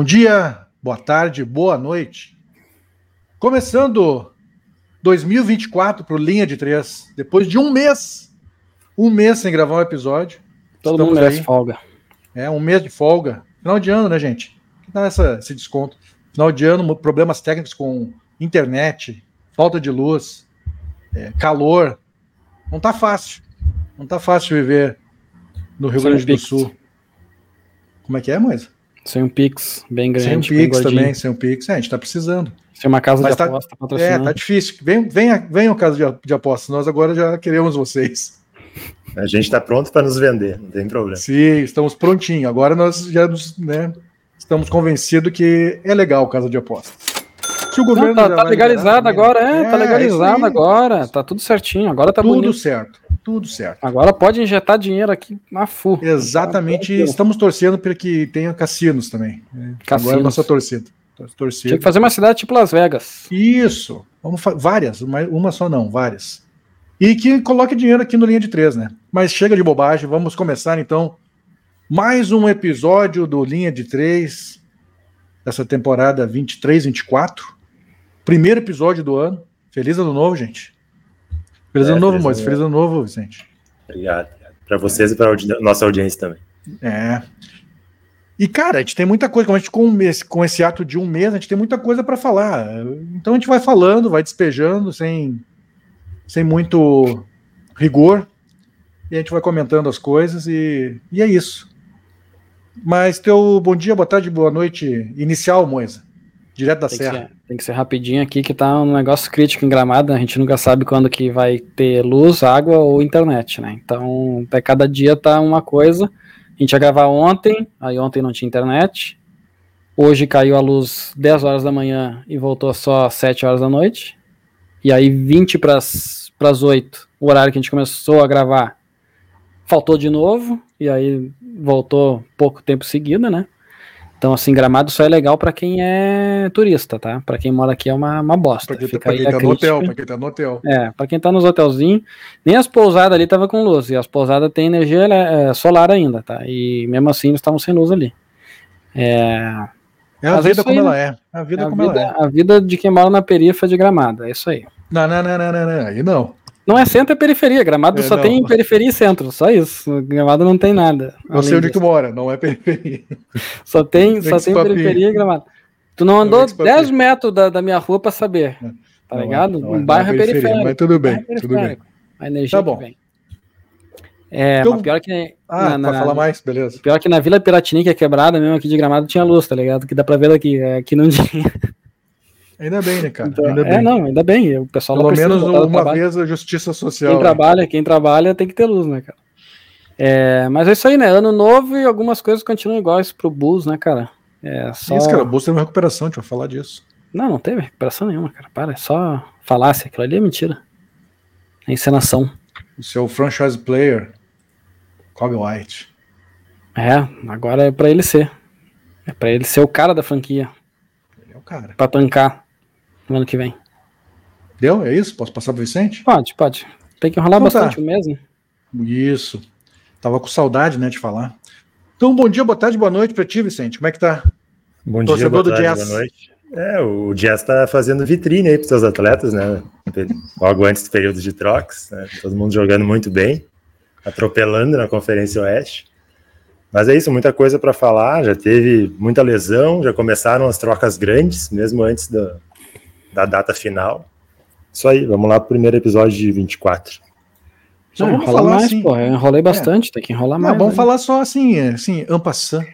Bom dia, boa tarde, boa noite. Começando 2024 para o Linha de Três, depois de um mês, um mês sem gravar um episódio. Todo Estamos mundo merece folga. É, um mês de folga. Final de ano, né, gente? Que dá essa, esse desconto. Final de ano, problemas técnicos com internet, falta de luz, é, calor. Não tá fácil. Não tá fácil viver no Rio Grande do Sul. Como é que é, Moisa? Sem um Pix bem grande. Sem um Pix também, sem um Pix. É, a gente tá precisando. Sem uma casa Mas de tá, aposta patrocinando. É, tá difícil. Vem, vem, vem o caso de, de aposta. Nós agora já queremos vocês. A gente está pronto para nos vender, não tem problema. Sim, estamos prontinhos. Agora nós já nos, né, estamos convencidos que é legal o caso de aposta. Se o governo não, tá, tá legalizado agora, é, é, tá é legalizado é agora, tá tudo certinho, agora tá tudo bonito. certo, tudo certo. Agora pode injetar dinheiro aqui na FU. Exatamente, estamos torcendo para que tenha cassinos também. Cassinos. Agora é a nossa torcida. torcida. Tinha que fazer uma cidade tipo Las Vegas. Isso, vamos várias, uma só não, várias. E que coloque dinheiro aqui no linha de três, né? Mas chega de bobagem, vamos começar então mais um episódio do Linha de Três, dessa temporada 23-24. Primeiro episódio do ano. Feliz ano novo, gente. Feliz é, ano novo, Moisés. Feliz ano novo, Vicente. Obrigado. Para vocês e para a nossa audiência também. É. E, cara, a gente tem muita coisa, como a gente, com, esse, com esse ato de um mês, a gente tem muita coisa para falar. Então a gente vai falando, vai despejando, sem, sem muito rigor. E a gente vai comentando as coisas e, e é isso. Mas teu bom dia, boa tarde, boa noite inicial, Moisa. Direto da tem Serra. Que ser, tem que ser rapidinho aqui, que tá um negócio crítico em Gramado. A gente nunca sabe quando que vai ter luz, água ou internet, né? Então, até cada dia tá uma coisa. A gente ia gravar ontem, aí ontem não tinha internet. Hoje caiu a luz 10 horas da manhã e voltou só às 7 horas da noite. E aí, 20 para as 8, o horário que a gente começou a gravar, faltou de novo. E aí voltou pouco tempo seguido, né? Então, assim, Gramado só é legal para quem é turista, tá? Para quem mora aqui é uma, uma bosta. Pra quem, tá- Fica pra quem tá no hotel, pra quem tá no hotel. É, pra quem tá nos hotelzinhos, nem as pousadas ali tava com luz, e as pousadas têm energia é, solar ainda, tá? E mesmo assim eles estavam sem luz ali. É... É a Mas vida é como aí, ela é. A vida a como vida, ela é. A vida de quem mora na periferia de Gramado, é isso aí. Não, não, não, não, não, não. aí não. Não é centro, é periferia. Gramado é, só não. tem periferia e centro, só isso. Gramado não tem nada. Eu sei onde disso. tu mora, não é periferia. Só tem, só tem periferia e Gramado. Tu não andou 10 metros da, da minha rua para saber. Tá não é, ligado? É, um bairro é periférico. Mas tudo bem, tudo bem. A energia tá bom. vem. É, então, pior que. Ah, na, pra falar mais, beleza. Pior que na Vila Piratini, que é quebrada mesmo aqui de Gramado, tinha luz, tá ligado? Que dá pra ver daqui. Aqui não tinha. Ainda bem, né, cara? Então, ainda é, bem. não, ainda bem. O pessoal Pelo menos uma vez a justiça social. Quem trabalha, quem trabalha tem que ter luz, né, cara? É, mas é isso aí, né? Ano novo e algumas coisas continuam iguais pro Bulls, né, cara? É só... Isso, cara, o Bulls teve uma recuperação, a gente vai falar disso. Não, não teve recuperação nenhuma, cara. Para, é só falácia. Aquilo ali é mentira. É encenação. O seu franchise player, Kobe White. É, agora é pra ele ser. É pra ele ser o cara da franquia. Ele é o cara. Pra tancar no ano que vem. Deu? É isso? Posso passar pro Vicente? Pode, pode. Tem que enrolar então, bastante tá. o mesmo. Isso. Tava com saudade, né, de falar. Então, bom dia, boa tarde, boa noite para ti, Vicente. Como é que tá? Bom Torcedor dia, boa do tarde, jazz. boa noite. É, o Jazz tá fazendo vitrine aí para seus atletas, né? Logo antes do período de trocas, né? todo mundo jogando muito bem, atropelando na Conferência Oeste. Mas é isso, muita coisa para falar. Já teve muita lesão, já começaram as trocas grandes, mesmo antes da, da data final. Isso aí, vamos lá pro primeiro episódio de 24. Só Não, vamos falar mais, assim, pô, eu enrolei bastante, é. tem que enrolar mais. vamos aí. falar só assim, é, assim, ampassant,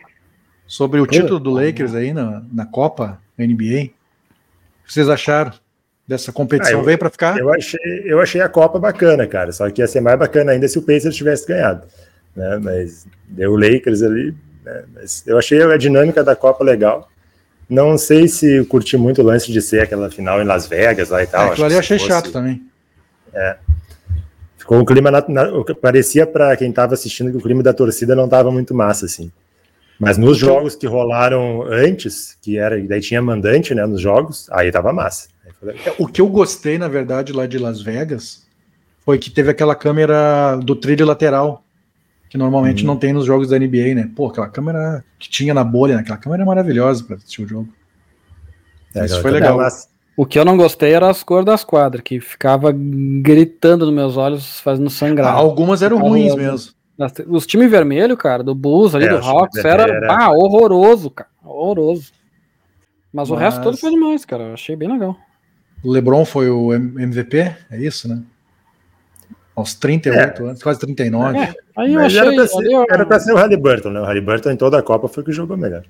sobre o título do Lakers aí na, na Copa NBA. O que vocês acharam dessa competição? Ah, eu, Veio para ficar? Eu achei, eu achei a Copa bacana, cara, só que ia ser mais bacana ainda se o Pacers tivesse ganhado. Né? Mas deu o Lakers ali, né? Mas eu achei a dinâmica da Copa legal. Não sei se curti muito o lance de ser aquela final em Las Vegas lá e tal. É, aquilo ali eu achei fosse... chato também. É. Ficou um clima. Na, na, parecia para quem estava assistindo que o clima da torcida não estava muito massa, assim. Mas nos jogos que rolaram antes, que era. Daí tinha mandante, né, nos jogos, aí tava massa. É, o que eu gostei, na verdade, lá de Las Vegas, foi que teve aquela câmera do trilho lateral. Que normalmente hum. não tem nos jogos da NBA, né? Pô, aquela câmera que tinha na bolha, né? aquela câmera é maravilhosa para assistir o jogo. É, Isso foi legal. O que eu não gostei era as cores das quadras, que ficava gritando nos meus olhos, fazendo sangrar. Ah, algumas eram ruins mesmo. Os times vermelhos, cara, do Bulls ali, é, do Hawks, era, era ah, horroroso, cara. Horroroso. Mas, Mas, o resto todo foi demais, cara. Eu achei bem legal. O LeBron foi o MVP? É isso, né? Aos 38 é. anos, quase 39. É, aí eu achei, era pra ser, eu... era pra ser o Halliburton, né? O Halliburton em toda a Copa foi o que jogou melhor.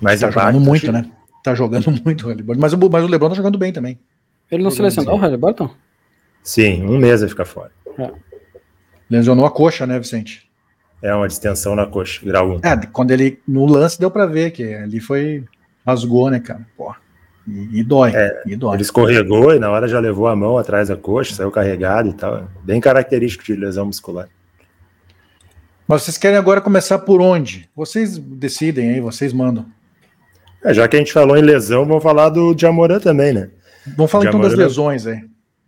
Mas tá jogando muito, né? Tá jogando muito o Halliburton. Mas o, mas o LeBron tá jogando bem também. Ele não selecionou o Halliburton? Sim, um mês vai ficar fora. É. Lesionou a coxa, né, Vicente? É uma distensão na coxa, grau 1. É, quando ele. No lance deu pra ver que ali foi. Rasgou, né, cara? Pô. E, e dói, é, e dói. Ele escorregou e na hora já levou a mão atrás da coxa, saiu carregado e tal. Bem característico de lesão muscular. Mas vocês querem agora começar por onde? Vocês decidem aí, vocês mandam. É, já que a gente falou em lesão, vamos falar do Diamorã também, né? Vamos falar então das lesões aí.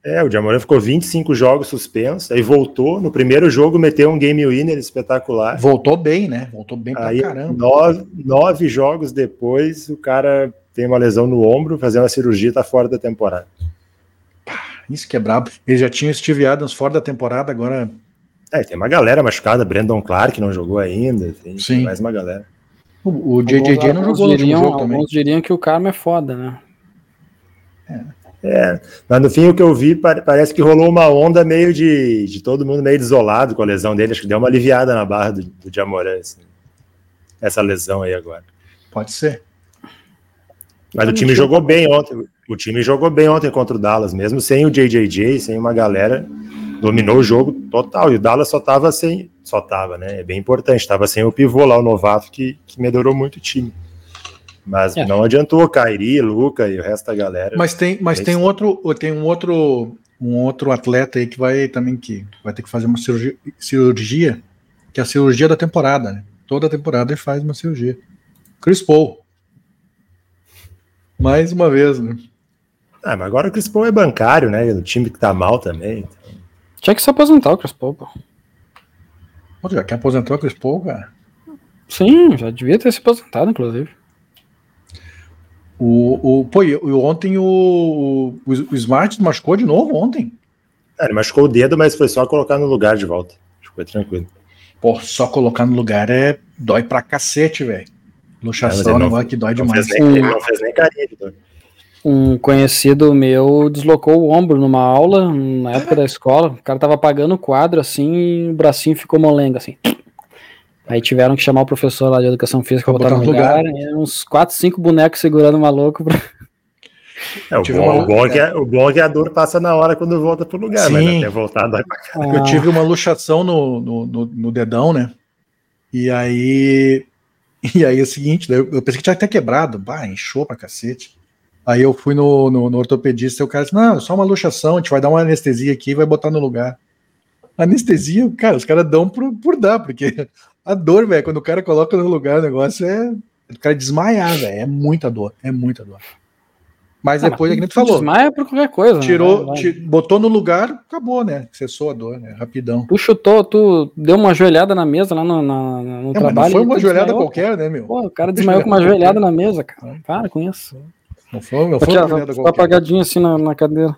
É, o Diamorã ficou 25 jogos suspenso, aí voltou. No primeiro jogo meteu um game winner espetacular. Voltou bem, né? Voltou bem pra aí, caramba. Nove, nove jogos depois, o cara tem uma lesão no ombro, fazendo a cirurgia, tá fora da temporada. Isso que é brabo. Ele já tinha o Steve Adams fora da temporada, agora. É, tem uma galera machucada, Brandon Clark não jogou ainda, tem Sim. mais uma galera. O, o JJJ não jogou diriam, no jogo também. Alguns diriam que o Karma é foda, né? É. é. mas no fim o que eu vi parece que rolou uma onda meio de, de todo mundo meio desolado com a lesão dele, acho que deu uma aliviada na barra do, do Jamorã, assim. essa lesão aí agora. Pode ser. Mas o time jogou bem ontem. O time jogou bem ontem contra o Dallas, mesmo sem o JJJ, sem uma galera, dominou o jogo total. E o Dallas só tava sem, só tava, né? É bem importante, tava sem o pivô lá, o novato, que, que melhorou muito o time. Mas é. não adiantou, Kairi, Luca e o resto da galera. Mas tem, mas é tem um outro, tem um outro, um outro atleta aí que vai também que vai ter que fazer uma cirurgia, cirurgia que é a cirurgia da temporada, né? Toda temporada ele faz uma cirurgia. Chris Paul. Mais uma vez, né? Ah, mas agora o Chris Paul é bancário, né? O time que tá mal também. Então... Tinha que se aposentar o Chris Paul, pô. Pô, já quer aposentar o Chris Paul, cara? Sim, já devia ter se aposentado, inclusive. O, o, pô, e, ontem o, o, o Smart machucou de novo ontem. É, ele machucou o dedo, mas foi só colocar no lugar de volta. Ficou tranquilo. Pô, só colocar no lugar é dói pra cacete, velho. Luxação é um negócio que dói demais. Nem, ele não fez nem carinho de dor. Um conhecido meu deslocou o ombro numa aula, na época da escola. O cara tava apagando o quadro assim e o bracinho ficou molengo assim. Aí tiveram que chamar o professor lá de educação física pra botar no lugar. lugar. Uns 4, 5 bonecos segurando o maluco. Pra... É, o, bom, uma... o, bom é que a, o bom é que a dor passa na hora quando volta pro lugar, Sim. mas até voltar dói pra cá. Ah. Eu tive uma luxação no, no, no, no dedão, né? E aí e aí é o seguinte, eu pensei que tinha até quebrado, bah, inchou pra cacete. Aí eu fui no, no, no, ortopedista e o cara disse: Não, só uma luxação, a gente vai dar uma anestesia aqui e vai botar no lugar. Anestesia, cara, os caras dão por, por dar, porque a dor, velho, quando o cara coloca no lugar o negócio é. O cara desmaiar, velho. É muita dor, é muita dor. Mas ah, depois, é que a gente falou. Desmaia por qualquer coisa. Né? Tirou, né? botou no lugar, acabou, né? Cessou a dor, né? Rapidão. Tu chutou, tu deu uma joelhada na mesa lá no, no, no é, trabalho. Não foi uma joelhada desmaiou, qualquer, né, meu? Pô, o cara desmaiou com uma joelhada na mesa, cara. Para com isso. Não foi, não foi Aqui, uma joelhada qualquer. apagadinho assim na, na cadeira.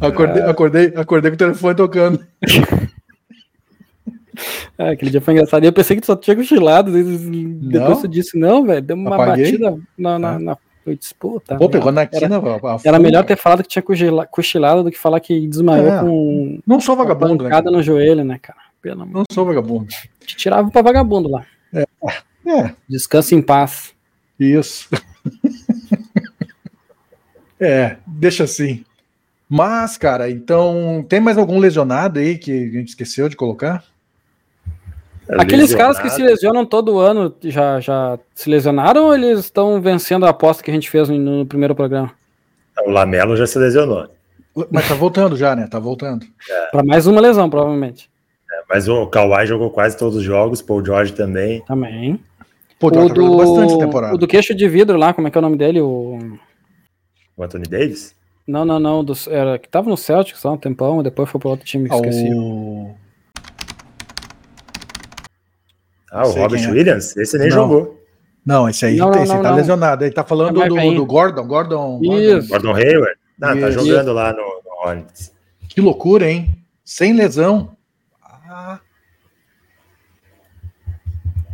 acordei, acordei, acordei com o telefone tocando. É, aquele dia foi engraçado. E eu pensei que tu só tinha cochilado. Depois tu disse, não, velho, deu uma Apaguei. batida na, na, é. na, eu disse, pô, tá. Pô, pegou na quina, Era, era melhor ter falado que tinha cochilado do que falar que desmaiou é. com. Não sou vagabundo, né? no joelho, né, cara? Pelo não sou vagabundo. Te tirava pra vagabundo lá. É. é. Descansa em paz. Isso. é, deixa assim. Mas, cara, então, tem mais algum lesionado aí que a gente esqueceu de colocar? Aqueles caras que se lesionam todo ano já, já se lesionaram ou eles estão vencendo a aposta que a gente fez no, no primeiro programa? O Lamelo já se lesionou. Mas tá voltando já, né? Tá voltando. É. Para mais uma lesão, provavelmente. É, mas o Kawhi jogou quase todos os jogos, Paul George também. Também. Pô, o, do, bastante temporada. o do queixo de vidro lá, como é que é o nome dele? O, o Anthony Davis? Não, não, não. Do, era, que tava no Celtics há um tempão, depois foi para outro time que ah, esqueci. O... Ah, o Robert é. Williams? Esse nem não. jogou. Não, esse aí não, esse não, tá lesionado. Ele tá falando é do, do, Gordon, Gordon. Isso. Gordon Hayward. Não, tá jogando lá no, no Hornets. Que loucura, hein? Sem lesão. Ah.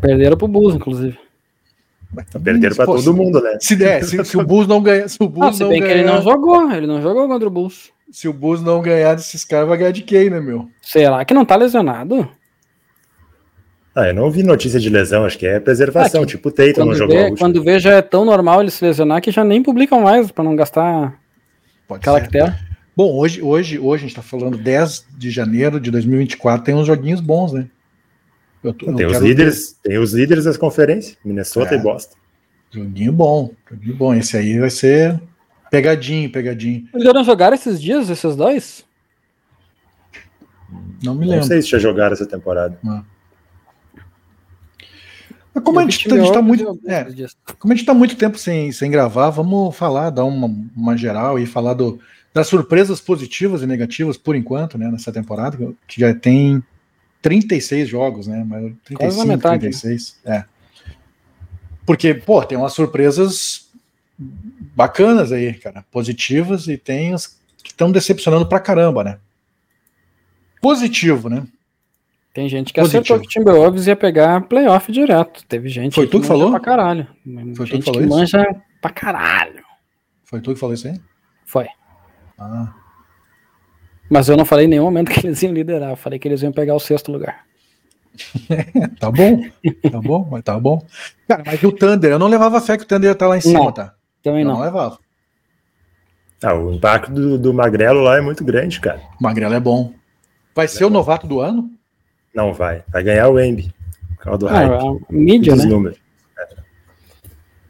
Perderam pro Bulls, inclusive. Perderam para todo mundo, né? Se, der, se, se, o Bulls não ganhar. Se o Bulls ah, se não bem ganhar, que ele não jogou, ele não jogou contra o Bulls. Se o Bulls não ganhar desses caras, vai ganhar de quem, né, meu? Será que não tá lesionado? Ah, eu não vi notícia de lesão, acho que é preservação, ah, tipo o Tatum não jogou. Vê, quando vê, já é tão normal ele se lesionar que já nem publicam mais para não gastar Pode caractere. Bom, hoje, hoje, hoje a gente tá falando 10 de janeiro de 2024, tem uns joguinhos bons, né? Eu tô, tem, os líderes, ter... tem os líderes das conferências, Minnesota é. e Boston. Joguinho bom, joguinho bom. Esse aí vai ser pegadinho, pegadinho. Eles não jogaram esses dias, esses dois? Não me lembro. Não sei se já jogaram essa temporada. Não. Mas como a gente, a gente tá muito. É, como a gente tá muito tempo sem, sem gravar, vamos falar, dar uma, uma geral e falar do, das surpresas positivas e negativas por enquanto, né, nessa temporada, que já tem 36 jogos, né? Mas 35, metade, 36. Né? É. Porque, pô, tem umas surpresas bacanas aí, cara, positivas, e tem as que estão decepcionando pra caramba, né? Positivo, né? Tem gente que Positivo. acertou que o Timberwolves ia pegar playoff direto. Teve gente Foi tu que falou? pra caralho. Foi gente tu que falou que isso? manja pra caralho. Foi tu que falou isso aí? Foi. Ah. Mas eu não falei em nenhum momento que eles iam liderar. Eu falei que eles iam pegar o sexto lugar. tá bom, tá bom, mas tá bom. Cara, mas o Thunder, eu não levava fé que o Thunder ia estar lá em cima, não, tá? Também não. Não levava. Ah, o impacto do, do, Magrelo lá é muito grande, cara. O Magrelo é bom. Vai ser é o bom. novato do ano? Não vai. Vai ganhar o Embi. Por do ah, hype. mídia, né? Números.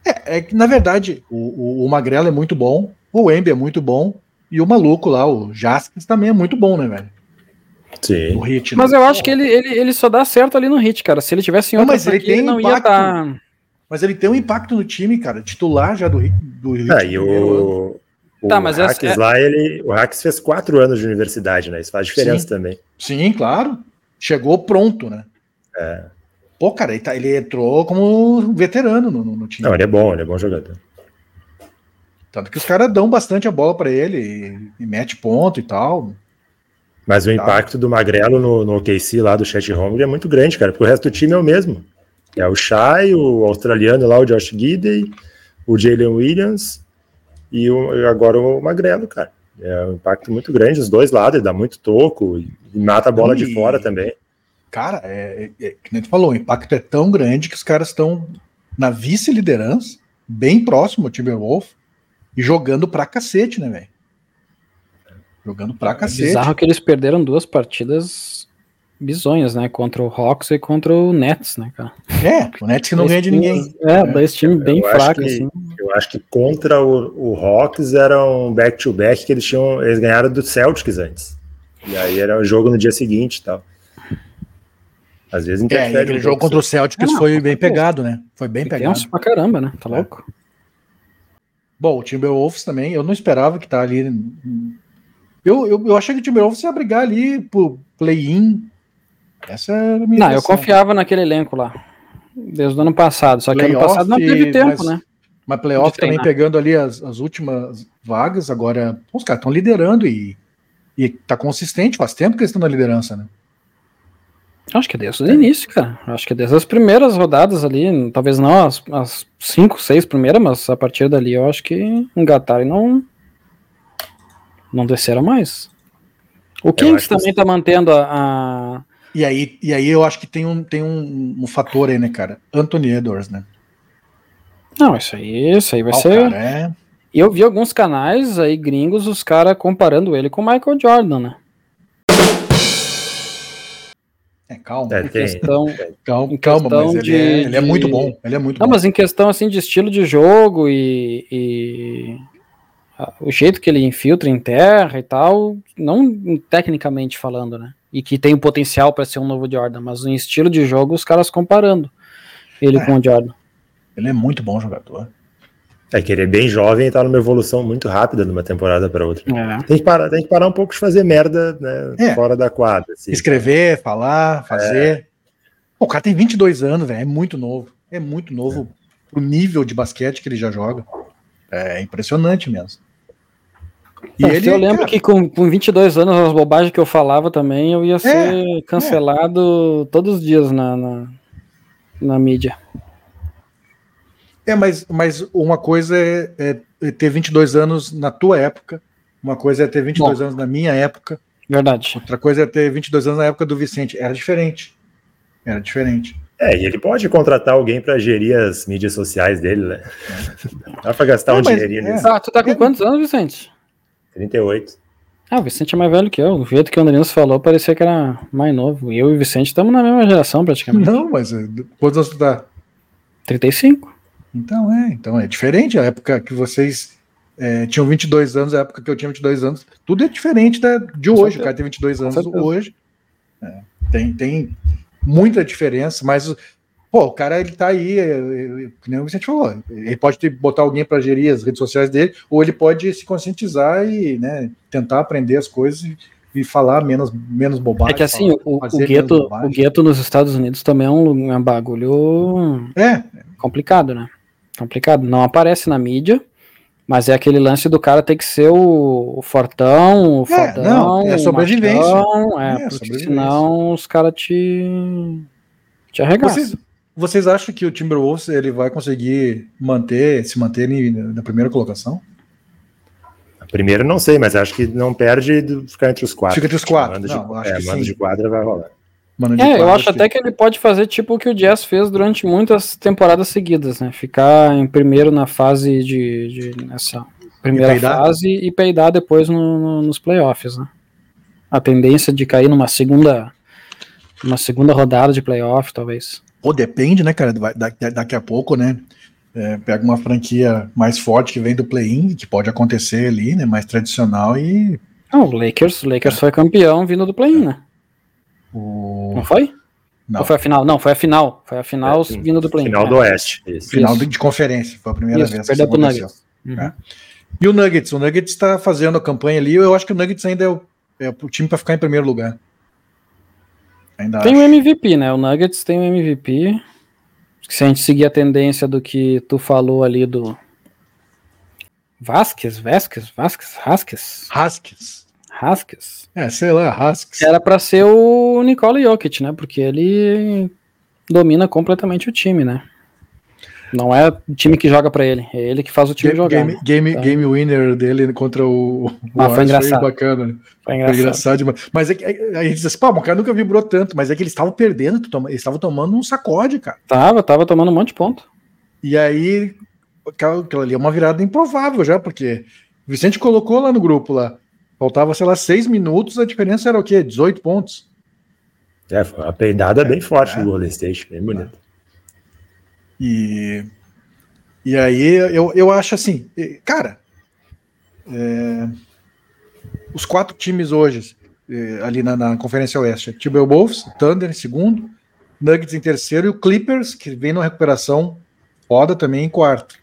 É, é que, na verdade, o, o, o Magrelo é muito bom, o Embi é muito bom, e o maluco lá, o Jaskins, também é muito bom, né, velho? Sim. hit, mas né? eu acho que ele, ele, ele só dá certo ali no hit, cara. Se ele tivesse em outra não, mas ele, tem ele não impacto, ia dar... Mas ele tem um impacto no time, cara. Titular já do, do hit. Ah, e o, o tá, mas Hacks é... lá, ele, o Hacks fez quatro anos de universidade, né? Isso faz diferença Sim. também. Sim, claro. Chegou pronto, né? É. Pô, cara, ele, tá, ele entrou como veterano no, no, time. Não, ele é bom, ele é bom jogador. Tanto que os caras dão bastante a bola para ele e, e, mete ponto e tal. Mas o tá. impacto do Magrelo no, no OKC lá do Chet Holmgren é muito grande, cara, porque o resto do time é o mesmo. É o Shai, o australiano lá, o Josh Gidey, o Jalen Williams e o, agora o Magrelo, cara. É um impacto muito grande dos dois lados, ele dá muito toco e, mata a bola e, de fora também. Cara, é, é, é, que nem tu falou, o impacto é tão grande que os caras estão na vice-liderança, bem próximo ao Timberwolf, e jogando pra cacete, né, velho? Jogando pra é cacete. bizarro que eles perderam duas partidas bizonhas, né? Contra o Hawks e contra o Nets, né, cara? É, o Nets que não ganha de ninguém. É, é. dois times bem fracos, assim. Eu acho que contra o, o Hawks era um back-to-back -back que eles tinham. Eles ganharam do Celtics antes. E aí era o jogo no dia seguinte e tal. Às vezes interfere. É, aquele um jogo contra o Celtics não, foi bem pegado, né? Foi bem pegado. pra caramba, né? Tá louco? Bom, o Timberwolves também, eu não esperava que tá ali. Eu, eu, eu achei que o Timberwolves ia brigar ali pro play-in. Essa era a minha Não, eu confiava naquele elenco lá. Desde o ano passado. Só que ano passado não teve tempo, mas, né? Mas playoff também pegando ali as, as últimas vagas. Agora, os caras estão liderando e, e tá consistente. Faz tempo que eles estão na liderança, né? Acho que é desde o início, cara. Acho que é desde as primeiras rodadas ali, talvez não as, as cinco, seis primeiras, mas a partir dali eu acho que engataram e não, não desceram mais. O Kings também que... tá mantendo a, a, E, aí, e aí eu acho que tem um, tem um, um fator aí, né, cara? Anthony Edwards, né? Não, isso aí, isso aí vai oh, ser. Cara, é... Eu vi alguns canais aí gringos, os caras comparando ele com o Michael Jordan, né? É, calma. É, em questão, calma, em calma, questão mas ele, de, é, ele é muito bom. Ele é muito não, bom. mas em questão assim de estilo de jogo e, e o jeito que ele infiltra em terra e tal, não tecnicamente falando, né? E que tem o potencial para ser um novo Jordan, mas em estilo de jogo os caras comparando ele é, com o Jordan. Ele é muito bom jogador. É que ele é bem jovem e tá numa evolução muito rápida de uma temporada para outra. É. Tem, que parar, tem que parar um pouco de fazer merda né, é. fora da quadra. Assim. Escrever, falar, fazer. O cara tem 22 anos, velho. É muito novo. É muito novo é. pro nível de basquete que ele já joga. É impressionante mesmo. E é, ele, eu lembro cara, que com, com 22 anos, as bobagens que eu falava também, eu ia ser é, cancelado é. todos os dias na, na, na, mídia. É, mas, mas uma coisa é, é, ter 22 anos na tua época, uma coisa é ter 22 Bom, anos na minha época. Verdade. Outra coisa é ter 22 anos na época do Vicente. Era diferente. Era diferente. É, e ele pode contratar alguém para gerir as mídias sociais dele, né? Dá para gastar Não, um dinheirinho é. nisso. Ah, tu tá com quantos anos, Vicente? 38. Ah, o Vicente é mais velho que eu. O jeito que o Andrinho falou parecia que era mais novo. E eu e o Vicente estamos na mesma geração, praticamente. Não, mas eh, quantos anos tu tá? 35. Então é, então é diferente. A época que vocês é, tinham 22 anos, a época que eu tinha 22 anos, tudo é diferente da, de hoje. O cara tem 22 anos hoje. É, tem, tem muita diferença, mas Pô, o cara ele tá aí, é, é, que nem o Vicente falou, ele pode ter, botar alguém para gerir as redes sociais dele, ou ele pode se conscientizar e né, tentar aprender as coisas e, e falar menos, menos bobagem. É que assim, falar, o, o, gueto, o gueto nos Estados Unidos também é um, é um bagulho é. complicado, né? Complicado. Não aparece na mídia, mas é aquele lance do cara ter que ser o, o fortão, o é, fodão, não, é sobrevivência. Machão, é, é, porque senão os caras te, te arregaçam. Vocês, vocês acham que o Timberwolves ele vai conseguir manter, se manter na primeira colocação? A primeira não sei, mas acho que não perde de ficar entre os quatro. Fica entre os quatro. Mando, não, de, acho é, que mando de quadra vai rolar. É, eu acho até que ele pode fazer tipo o que o Jazz fez durante muitas temporadas seguidas, né? Ficar em primeiro na fase de, de nessa primeira e fase e peidar depois no, no, nos playoffs, né? A tendência de cair numa segunda, uma segunda rodada de playoff, talvez. Pô, depende, né, cara? Daqui, daqui a pouco, né? É, pega uma franquia mais forte que vem do play-in, que pode acontecer ali, né? Mais tradicional e. Não, o Lakers, o Lakers é. foi campeão vindo do play-in, né? O... Não foi? Não. Ou foi a final? Não, foi a final. Foi a final é, vindo do play-in. Final do Oeste. Isso. Final Isso. de conferência. Foi a primeira Isso, vez que isso aconteceu. Uhum. É. E o Nuggets? O Nuggets está fazendo a campanha ali. Eu acho que o Nuggets ainda é o, é o time para ficar em primeiro lugar. Ainda tem o um MVP, né? O Nuggets tem o um MVP. Se a gente seguir a tendência do que tu falou ali do Vasquez, Vasquez, Vasquez, Haskes. Haskes. Haskes. É, sei lá, Haskes. Era para ser o Nikola Jokic, né? Porque ele domina completamente o time, né? Não é o time que joga para ele, é ele que faz o time game, jogar. Game, game, então... game winner dele contra o, o ah, foi engraçado. Foi bacana. Foi engraçado. Foi engraçado demais. Mas é que, aí a gente diz assim, pô, o cara nunca vibrou tanto, mas é que eles estavam perdendo, eles estavam tomando um sacode, cara. Tava, tava tomando um monte de ponto. E aí, aquela ali é uma virada improvável já, porque o Vicente colocou lá no grupo lá, faltava, sei lá, seis minutos, a diferença era o quê? 18 pontos. É, foi uma peidada bem forte é. do Golden State, bem bonito. E, e aí eu, eu acho assim, cara, é, os quatro times hoje, é, ali na, na Conferência Oeste, Timberwolves, Thunder em segundo, Nuggets em terceiro e o Clippers, que vem numa recuperação foda também em quarto.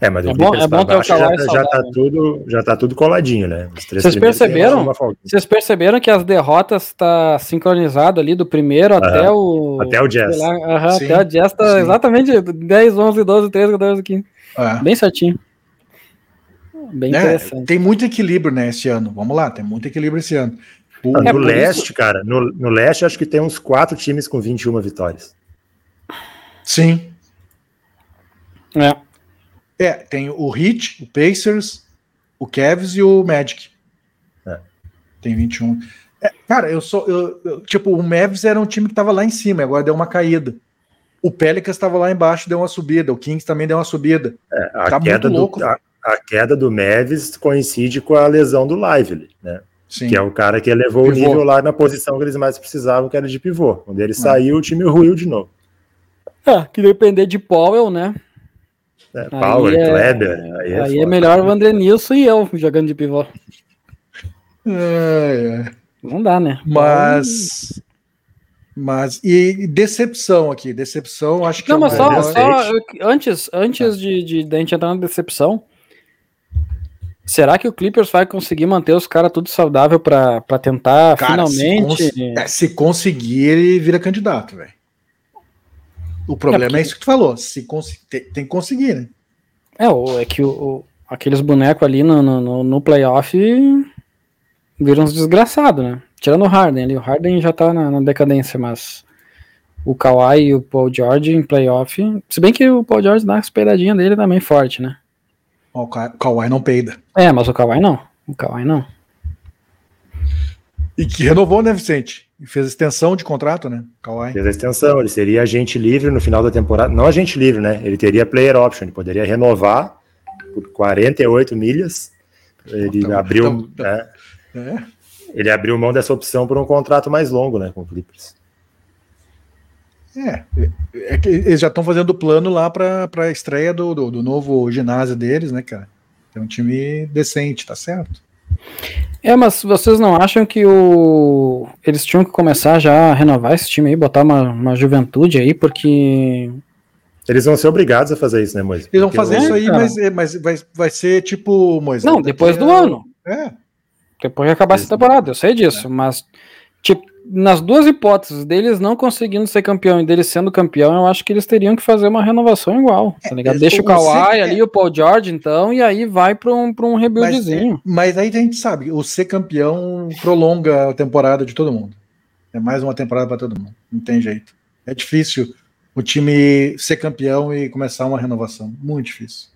É, mas é bom, é bom ter o já, já, tá tudo, já tá tudo coladinho, né? Vocês perceberam? Vocês perceberam que as derrotas tá sincronizado ali do primeiro uh -huh. até o até o Jazz. Lá, uh -huh, até o Jazz tá sim. exatamente 10, 11, 12, 13, 14, 15. É. Bem certinho. Bem é, interessante. Tem muito equilíbrio, né, esse ano. Vamos lá, tem muito equilíbrio esse ano. O... Ah, no é leste, isso... cara, no, no leste acho que tem uns quatro times com 21 vitórias. Sim. É. É, tem o Heat, o Pacers, o Cavs e o Magic. É. Tem 21. É, cara, eu sou. Eu, eu, tipo, o Mavs era um time que tava lá em cima, agora deu uma caída. O Pelicans estava lá embaixo, deu uma subida. O Kings também deu uma subida. É, a, tá queda do, a, a, queda do Mavis coincide com a lesão do Lively, né? Sim. Que é o cara que elevou pivô. o nível lá na posição que eles mais precisavam, que era de pivô. Quando ele é. saiu, o time ruiu de novo. É, que depender de Powell, né? É, Power, é, Kleber. Aí, é, aí é, melhor o André Nilson e eu jogando de pivô. É, é. Não dá, né? Mas. Mas, e decepção aqui, decepção, acho que. Não, é mas só, só antes, antes de, de, de a gente entrar na decepção, será que o Clippers vai conseguir manter os caras tudo saudável para tentar cara, finalmente. Se, cons se, conseguir, ele vira candidato, velho. O problema é, porque... é isso que tu falou. Se tem, tem que conseguir, né? É, é que o, o aqueles bonecos ali no, no, no playoff viram uns desgraçados, né? Tirando o Harden ali. O Harden já tá na, na, decadência, mas o Kawhi e o Paul George em playoff. Se bem que o Paul George dá as peidadinhas dele também forte, né? O Kawhi não peida. É, mas o Kawhi não. O Kawhi não. E que renovou, né, Vicente? E fez extensão de contrato, né? Kawhi. Fez a extensão, ele seria agente livre no final da temporada. Não agente livre, né? Ele teria player option, ele poderia renovar por 48 milhas. Ele então, abriu. Então, né? é. Ele abriu mão dessa opção por um contrato mais longo, né, com o Clippers. É, é que eles já estão fazendo o plano lá para a estreia do, do, do, novo ginásio deles, né, cara? É um time decente, tá certo? É, mas vocês não acham que o eles tinham que começar já a renovar esse time aí, botar uma, uma juventude aí, porque. Eles vão ser obrigados a fazer isso, né, Moisés? Eles vão fazer isso aí, mas, mas vai, vai ser tipo, Moisés. Não, depois do é... ano. É. Depois de acabar essa temporada, eu sei disso, é. mas tipo, nas duas hipóteses deles não conseguindo ser campeão e deles sendo campeão, eu acho que eles teriam que fazer uma renovação igual, tá ligado? É, Deixa o Kawhi ali, o Paul George, então, e aí vai para um, pra um rebuildzinho. Mas, mas, aí a gente sabe, o ser campeão prolonga a temporada de todo mundo. É mais uma temporada para todo mundo, não tem jeito. É difícil o time ser campeão e começar uma renovação, muito difícil.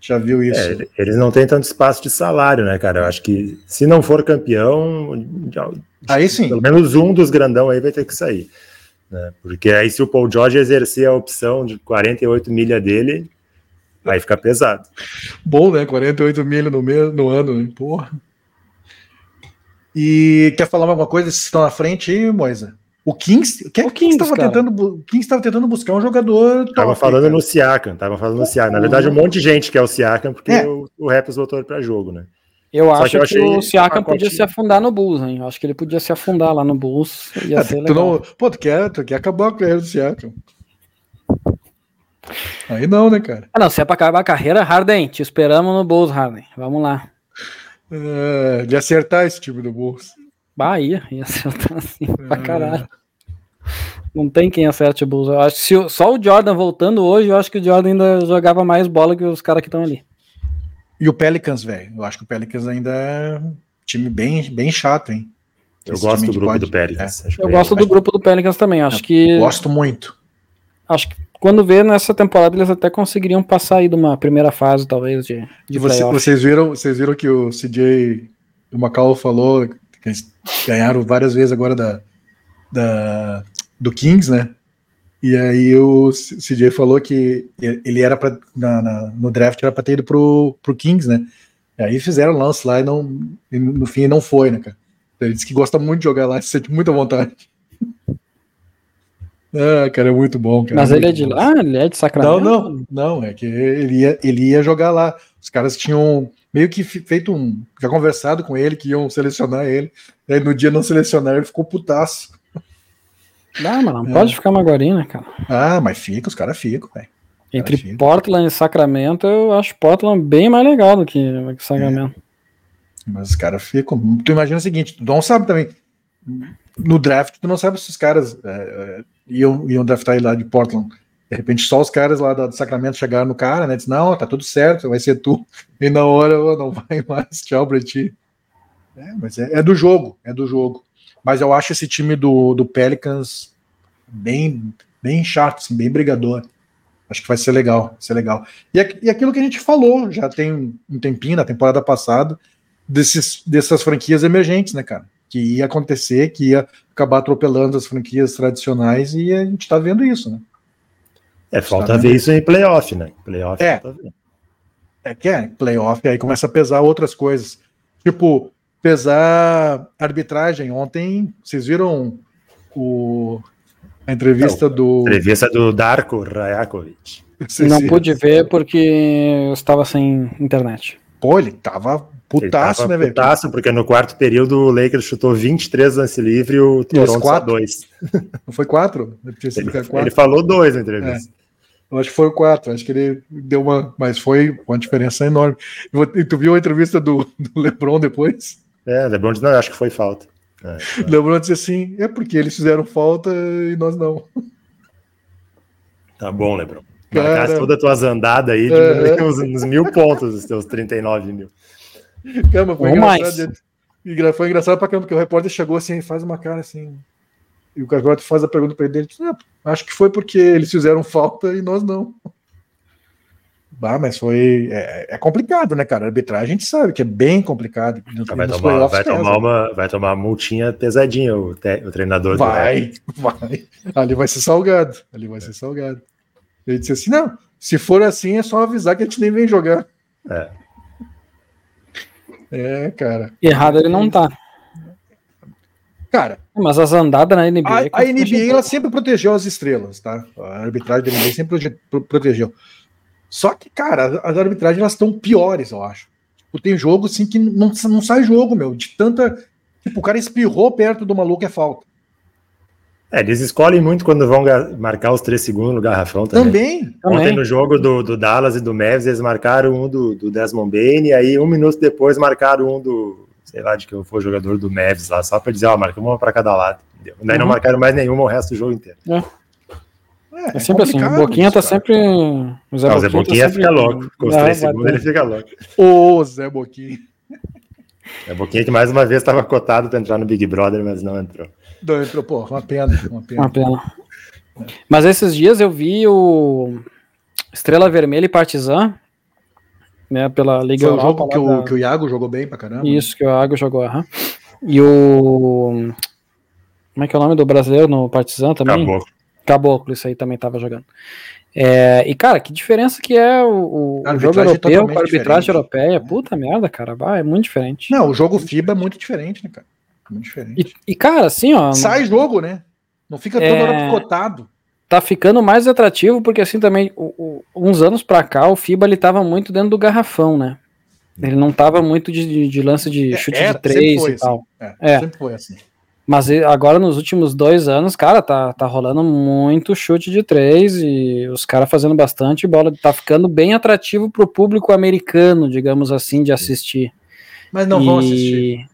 Já viu isso? É, eles não têm tanto espaço de salário, né, cara? Eu acho que se não for campeão, aí sim. Pelo menos um dos grandão aí vai ter que sair. Né? Porque aí, se o Paul George exercer a opção de 48 milha dele, vai ficar pesado. Bom, né? 48 milha no, mês, no ano, hein? porra. E quer falar alguma coisa? Vocês estão na frente aí, Moisa? O Kings, o Kings estava tentando, Kings estava tentando buscar um jogador. Top, tava falando cara. no Siakam, tava falando no Siakam. Na verdade, um monte de gente quer o Siakam porque é. o, o Raptors voltou para jogo, né? Eu Só acho que, eu que o Siakam podia se afundar no Bulls, hein? Eu acho que ele podia se afundar lá no Bulls. Ia é, ser tu não, pô, tu quer, tu quer acabar a carreira do Siakam. Aí não, né, cara? Ah, não, se é pra acabar a carreira, Harden, te esperamos no Bulls, Harden. Vamos lá. É, de acertar esse time do Bulls. Bahia, ia acertar assim é. pra caralho. Não tem quem acerte o Bulls. Eu acho que se, só o Jordan voltando hoje, eu acho que o Jordan ainda jogava mais bola que os caras que estão ali. E o Pelicans, velho. Eu acho que o Pelicans ainda é um time bem, bem chato, hein? Eu Esse gosto do grupo pode... do Pelicans. É. Eu gosto do grupo do Pelicans também. Acho eu que. Gosto muito. Acho que quando vê nessa temporada eles até conseguiriam passar aí de uma primeira fase, talvez, de, de Você, Vocês viram, vocês viram que o CJ o Macau falou eles ganharam várias vezes agora da, da, do Kings, né? E aí o CJ falou que ele era para no draft era para ter ido pro, pro Kings, né? E aí fizeram o lance lá e não e no fim não foi, né, cara? Ele disse que gosta muito de jogar lá, se sente muita vontade. ah, cara, é muito bom, cara. Mas ele é de lá? Ele é de Sacramento? Não, não, não, é que ele ia, ele ia jogar lá. Os caras tinham meio que feito um. Já conversado com ele que iam selecionar ele. Aí no dia não selecionaram, ele ficou putaço. Não, mas não é. pode ficar magorinho, né, cara? Ah, mas fica, os caras ficam, velho. Entre cara Portland e Sacramento, eu acho Portland bem mais legal do que, que Sacramento. É. Mas os caras ficam. Tu imagina o seguinte, tu não sabe também. No draft, tu não sabe se os caras é, é iam, iam draftar ele lá de Portland. De repente, só os caras lá do Sacramento chegaram no cara, né? Diz, não, tá tudo certo, vai ser tu. E na hora, não vai mais, tchau pra ti. É, mas é, é do jogo, é do jogo. Mas eu acho esse time do, do Pelicans bem, bem chato, assim, bem brigador. Acho que vai ser legal, vai ser legal. E, e aquilo que a gente falou já tem um tempinho, na temporada passada, desses, dessas franquias emergentes, né, cara? Que ia acontecer, que ia acabar atropelando as franquias tradicionais e a gente tá vendo isso, né? É, falta ver isso em playoff, né? Playoff é. É que é, playoff, aí começa a pesar outras coisas. Tipo, pesar arbitragem. Ontem, vocês viram o, a entrevista do. A entrevista do Darko Rajakovic. Não pude ver porque eu estava sem internet. Pô, ele tava putaço, ele tava né, velho? Putaço, porque no quarto período o Lakers chutou 23 lance livre e o Toronto só dois. Não foi quatro? Ele, quatro? ele falou dois na entrevista. É. Eu acho que foi quatro, acho que ele deu uma. Mas foi uma diferença enorme. E tu viu a entrevista do, do Lebron depois? É, LeBron disse, não, acho que foi falta. É, LeBron disse assim, é porque eles fizeram falta e nós não. Tá bom, Lebron. Marcasse todas as tuas andadas aí, diminuiu uns, uns, mil pontos os teus 39 mil. Cama, foi Ou engraçado. Mais. Foi engraçado pra caramba, porque o repórter chegou assim, faz uma cara assim. E o Carvalho faz a pergunta pra ele, ele ah, acho que foi porque eles fizeram falta e nós não. Ah, mas foi. É, é, complicado, né, cara? A arbitragem a gente sabe que é bem complicado. Vai tomar, vai, tomar uma, vai tomar uma multinha pesadinha o, te, o treinador vai, vai. Ali vai ser salgado. Ali vai ser salgado. Ele disse assim: não, se for assim, é só avisar que a gente nem vem jogar. É. É, cara. Errado ele não tá. Cara. Mas as andadas na NBA. A, a NBA ela sempre protegeu as estrelas, tá? A arbitragem da NBA sempre protegeu. Só que, cara, as arbitragens elas estão piores, eu acho. Tipo, tem jogo assim que não, não sai jogo, meu. De tanta. Tipo, o cara espirrou perto do maluco é falta. É, eles escolhem muito quando vão marcar os três segundos no garrafão também. também. Ontem no jogo do, do, Dallas e do Mavis, eles marcaram um do, do Desmond Bain, e aí um minuto depois marcaram um do, sei lá, de que eu for jogador do Mavis lá, só para dizer, ó, marcamos uma para cada lado. Entendeu? Daí uhum. não marcaram mais nenhuma o resto do jogo inteiro. É. É, é sempre assim, o Boquinha tá sempre. O Zé, não, Boquinha, Zé Boquinha tá fica louco. Com os três segundos ele fica louco. Ô, Zé Boquinha. É Boquinha que mais uma vez estava cotado para entrar no Big Brother, mas não entrou. Não entrou, pô, uma pena. Uma pena. Uma pena. Mas esses dias eu vi o Estrela Vermelha e Partizan, né, pela Liga Foi Europa. Que o, da... que o Iago jogou bem pra caramba. Isso, que o Iago jogou, aham. E o. Como é que é o nome do brasileiro no Partizan também? Caboclo. Caboclo, isso aí também tava jogando. É, e, cara, que diferença que é o, o jogo europeu com a arbitragem diferente. europeia. Puta merda, cara. Bah, é muito diferente. Não, o jogo FIBA é muito diferente, né, cara? Muito diferente. E, e cara, assim, ó. Sai jogo, né? Não fica toda é... hora picotado. Tá ficando mais atrativo, porque assim também, o, o, uns anos pra cá, o FIBA ele tava muito dentro do garrafão, né? Ele não tava muito de, de, de lance de é, chute de três e tal. Assim. É, é, sempre foi assim. Mas agora nos últimos dois anos, cara, tá, tá rolando muito chute de três e os caras fazendo bastante bola. Tá ficando bem atrativo pro público americano, digamos assim, de assistir. Mas não e... vão assistir.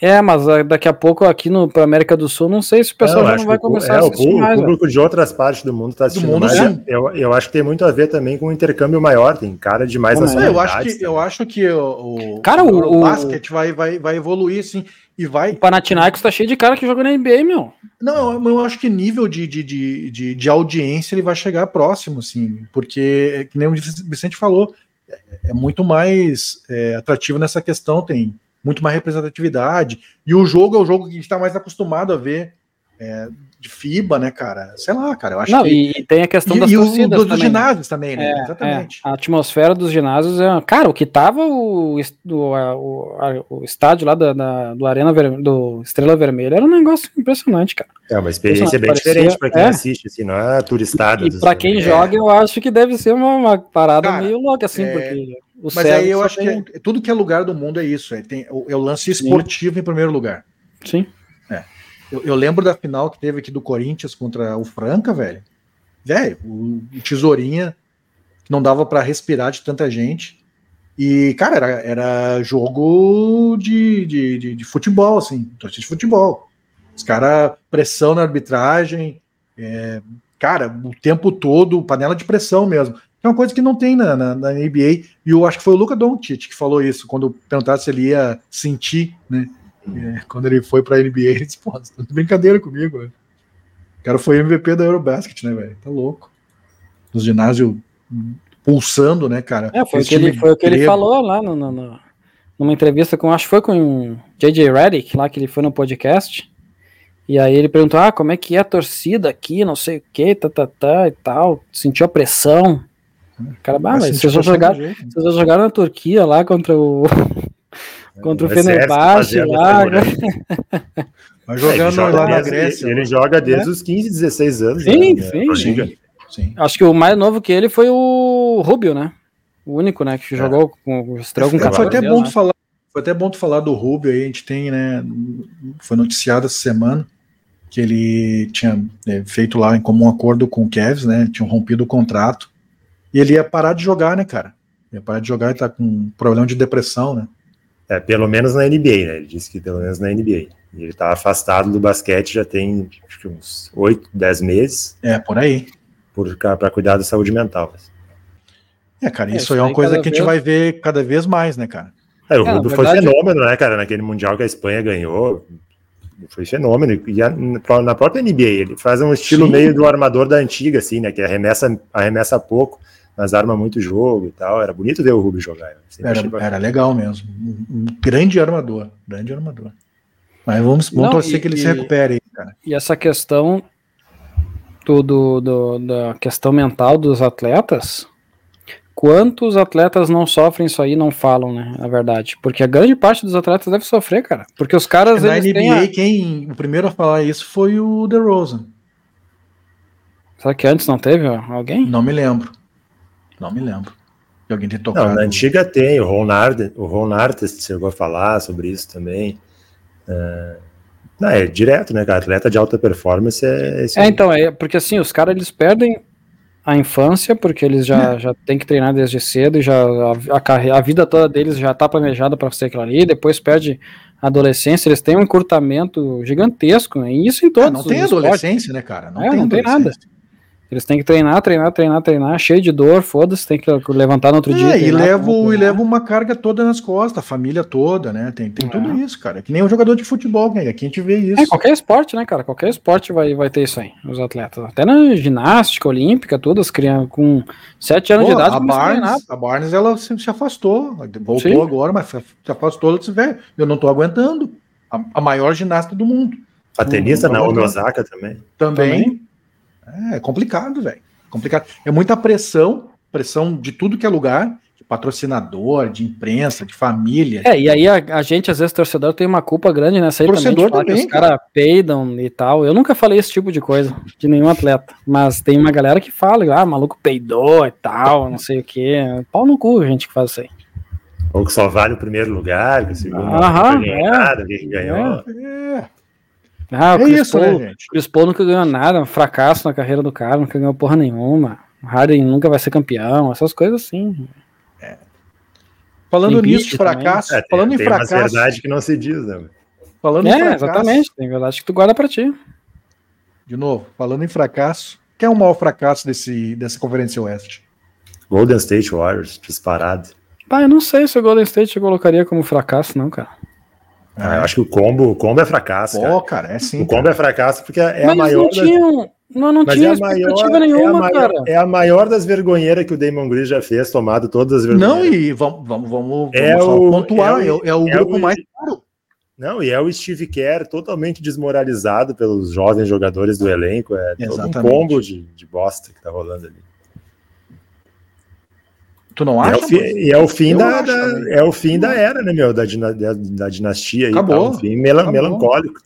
É, mas daqui a pouco aqui no pra América do Sul, não sei se o pessoal já não vai começar é, a assistir o, mais. O público de outras partes do mundo está assistindo mundo, mais. Eu, eu acho que tem muito a ver também com o um intercâmbio maior, tem cara de mais eu acho que Eu acho que o, cara, o, o, basquete vai, vai, vai evoluir, sim. E vai. O Panathinaikos tá cheio de cara que joga na NBA, meu. Não, eu acho que nível de, de, de, de, de audiência ele vai chegar próximo, assim, porque, que nem o Vicente falou, é, é muito mais é, atrativo nessa questão, tem muito mais representatividade. E o jogo é o jogo que a gente está mais acostumado a ver é, de FIBA, né, cara? Sei lá, cara. Eu acho Não, que... e, tem a questão e, das e torcidas do, dos ginásios também, né? É, Exatamente. É. A atmosfera dos ginásios é. Cara, o que tava o, o, o, o estádio lá da, da, do Arena Ver... do Estrela Vermelha era um negócio impressionante, cara. É uma experiência bem parecia, diferente para quem é. assiste, assim, não é turistada. E, e para quem joga, eu acho que deve ser uma, uma parada cara, meio louca, assim, é, porque. O mas aí eu acho tem... que tudo que é lugar do mundo é isso. É, tem, é o lance esportivo Sim. em primeiro lugar. Sim. Eu, eu, lembro da final que teve aqui do Corinthians contra o Franca, velho. Velho, o, o Tesourinha, que não dava para respirar de tanta gente. E, cara, era, era jogo de, de, de, de futebol, assim, torcida de futebol. Os caras, pressão na arbitragem, é, cara, o tempo todo, panela de pressão mesmo. É uma coisa que não tem na, na, na NBA. E eu acho que foi o Luca Doncic que falou isso, quando perguntaram se ele ia sentir, né? É, quando ele foi pra NBA, ele disse, pô, tá de brincadeira comigo, velho. O cara foi MVP da Eurobasket, né, velho? Tá louco. Nos ginásios pulsando, né, cara? É, foi, o que ele, foi o que ele falou lá no, no, numa entrevista com, acho que foi com o JJ Redick, lá que ele foi no podcast. E aí ele perguntou, ah, como é que é a torcida aqui, não sei o que, tá, tá, tá, e tal. Sentiu a pressão. Cara, ah, mas vocês vão, jogar, vocês vão jogar na Turquia lá contra o, Contra o, o Fenerbahçe lá. Né? Mas jogando é, lá na Grécia. Ele, ele joga desde é? os 15, 16 anos. Sim, né? sim, sim, sim, Acho que o mais novo que ele foi o Rubio, né? O único, né, que é. jogou com o Estrela com Foi até bom né? falar. Foi até bom tu falar do Rubio aí, a gente tem, né? Foi noticiado essa semana que ele tinha é, feito lá em comum acordo com o Kevs, né? Tinham rompido o contrato. E ele ia parar de jogar, né, cara? Ia parar de jogar e tá com problema de depressão, né? É, pelo menos na NBA, né? Ele disse que pelo menos na NBA. Ele tá afastado do basquete já tem acho que uns 8, 10 meses. É, por aí. para cuidar da saúde mental. É, cara, isso é, é uma coisa que a gente vez... vai ver cada vez mais, né, cara? É, o é, Rubio foi fenômeno, né, cara? Naquele Mundial que a Espanha ganhou, foi fenômeno. E a, na própria NBA, ele faz um estilo Sim. meio do armador da antiga, assim, né? Que arremessa, arremessa pouco, mas arma muito jogo e tal. Era bonito ver o Rubio jogar. Era, era, legal mesmo. Um grande armador. Grande armador. Mas vamos, vamos Não, torcer e, que ele e, se recupere cara. E essa questão do, do, do, da questão mental dos atletas, quantos atletas não sofrem isso aí não falam, né? Na verdade. Porque a grande parte dos atletas deve sofrer, cara. Porque os caras. Na NBA, a... quem. O primeiro a falar isso foi o DeRozan. Será que antes não teve alguém? Não me lembro. Não me lembro. De alguém ter tocado. Não, na antiga tem. O Ron, Ard, o Ron Artest chegou a falar sobre isso também. Uh, não, é direto, né, cara? Atleta de alta performance é. É, então, é porque assim, os caras eles perdem a infância, porque eles já, é. já têm que treinar desde cedo e já a, a, a vida toda deles já está planejada para ser aquilo ali, depois perde a adolescência, eles têm um encurtamento gigantesco, né? e isso em todos. Ah, não tem adolescência, né, cara? Não, é, tem, não tem nada. Eles têm que treinar, treinar, treinar, treinar, cheio de dor, foda-se, tem que levantar no outro é, dia. e leva, e uma carga toda nas costas, a família toda, né? Tem, tem é. tudo isso, cara. Que nem um jogador de futebol, né? Aqui a gente vê isso. É, qualquer esporte, né, cara? Qualquer esporte vai, vai ter isso aí, os atletas. Até na ginástica olímpica, todas crianças com 7 anos Pô, de idade. A Barnes, a Barnes, ela se, se afastou, voltou Sim. agora, mas se afastou, ela disse, velho, eu não tô aguentando. A, a maior ginasta do mundo. A tenista, Naomi Osaka também. Também. também. É, é complicado, velho complicado. É muita pressão, pressão de tudo que é lugar, de patrocinador, de imprensa, de família. É, e aí a, a gente, às vezes, torcedor, tem uma culpa grande nessa aí torcedor também, também que os caras peidam e tal. Eu nunca falei esse tipo de coisa de nenhum atleta, mas tem uma galera que fala, ah, maluco peidou e tal, não sei o que. Pau no cu, a gente que faz isso aí. Ou que só vale o primeiro lugar, que o segundo Aham, não é, nada, que ganhou. É. Ah, o é Chris, isso, Paul, né, Chris Paul nunca ganhou nada, um fracasso na carreira do cara, nunca ganhou porra nenhuma. O Harden nunca vai ser campeão, essas coisas assim. É. Falando tem nisso de fracasso, é, falando tem, em fracasso. Tem verdade que não se diz, né? Falando é, em fracasso, exatamente, tem verdade que tu guarda pra ti. De novo, falando em fracasso, quem é o maior fracasso desse, dessa Conferência Oeste? Golden State Warriors, disparado. Ah, eu não sei se o Golden State eu colocaria como fracasso, não, cara. Ah, eu acho que o combo, o combo é fracasso. Pô, cara. cara, é sim. O combo cara. é fracasso porque é Mas a maior. Não tinham, das... não, não tinha é expectativa nenhuma, é maior, cara. É a maior das vergonheiras que o Damon Green já fez, tomado todas as vergonhas. Não, e vamos, vamos, vamos, é vamos o, pontuar. É o, é o é grupo o, mais caro. Não, e é o Steve Kerr totalmente desmoralizado pelos jovens jogadores do elenco. É Exatamente. todo um combo de, de bosta que tá rolando ali. Tu não acha? É o fim, e é o fim da, da é o fim da era, né, meu, da, da, da dinastia Acabou. Tá, um fim melan, melancólico.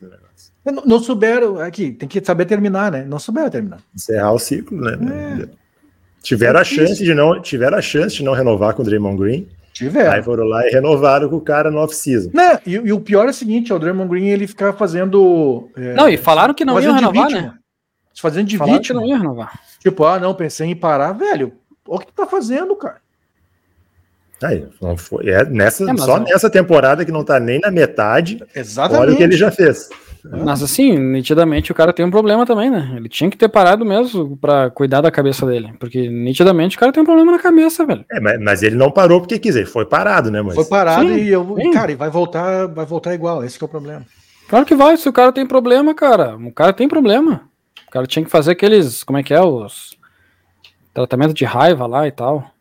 Não, não souberam, aqui, tem que saber terminar, né? Não souberam terminar. Encerrar o ciclo, né? É. Tiveram é a chance de não, tiveram a chance de não renovar com o Draymond Green. Tiveram. Aí foram lá e renovaram com o cara no off-season. E, e, o pior é o seguinte, o Draymond Green ele ficava fazendo. É, não, e falaram que não ia renovar, né? Fazendo de falaram vítima. que não ia renovar. Tipo, ah, não, pensei em parar, velho. Olha o que tu tá fazendo, cara. Aí, não foi, é nessa, é, só não. nessa temporada que não tá nem na metade. Exatamente. Olha o que ele já fez. Mas assim, nitidamente o cara tem um problema também, né? Ele tinha que ter parado mesmo para cuidar da cabeça dele. Porque nitidamente o cara tem um problema na cabeça, velho. É, mas, mas ele não parou porque quis, ele foi parado, né? Mas... Foi parado sim, e eu. Sim. Cara, e vai voltar, vai voltar igual. Esse é o problema. Claro que vai, se o cara tem problema, cara. O cara tem problema. O cara tinha que fazer aqueles. Como é que é? Os. Tratamento de raiva lá e tal.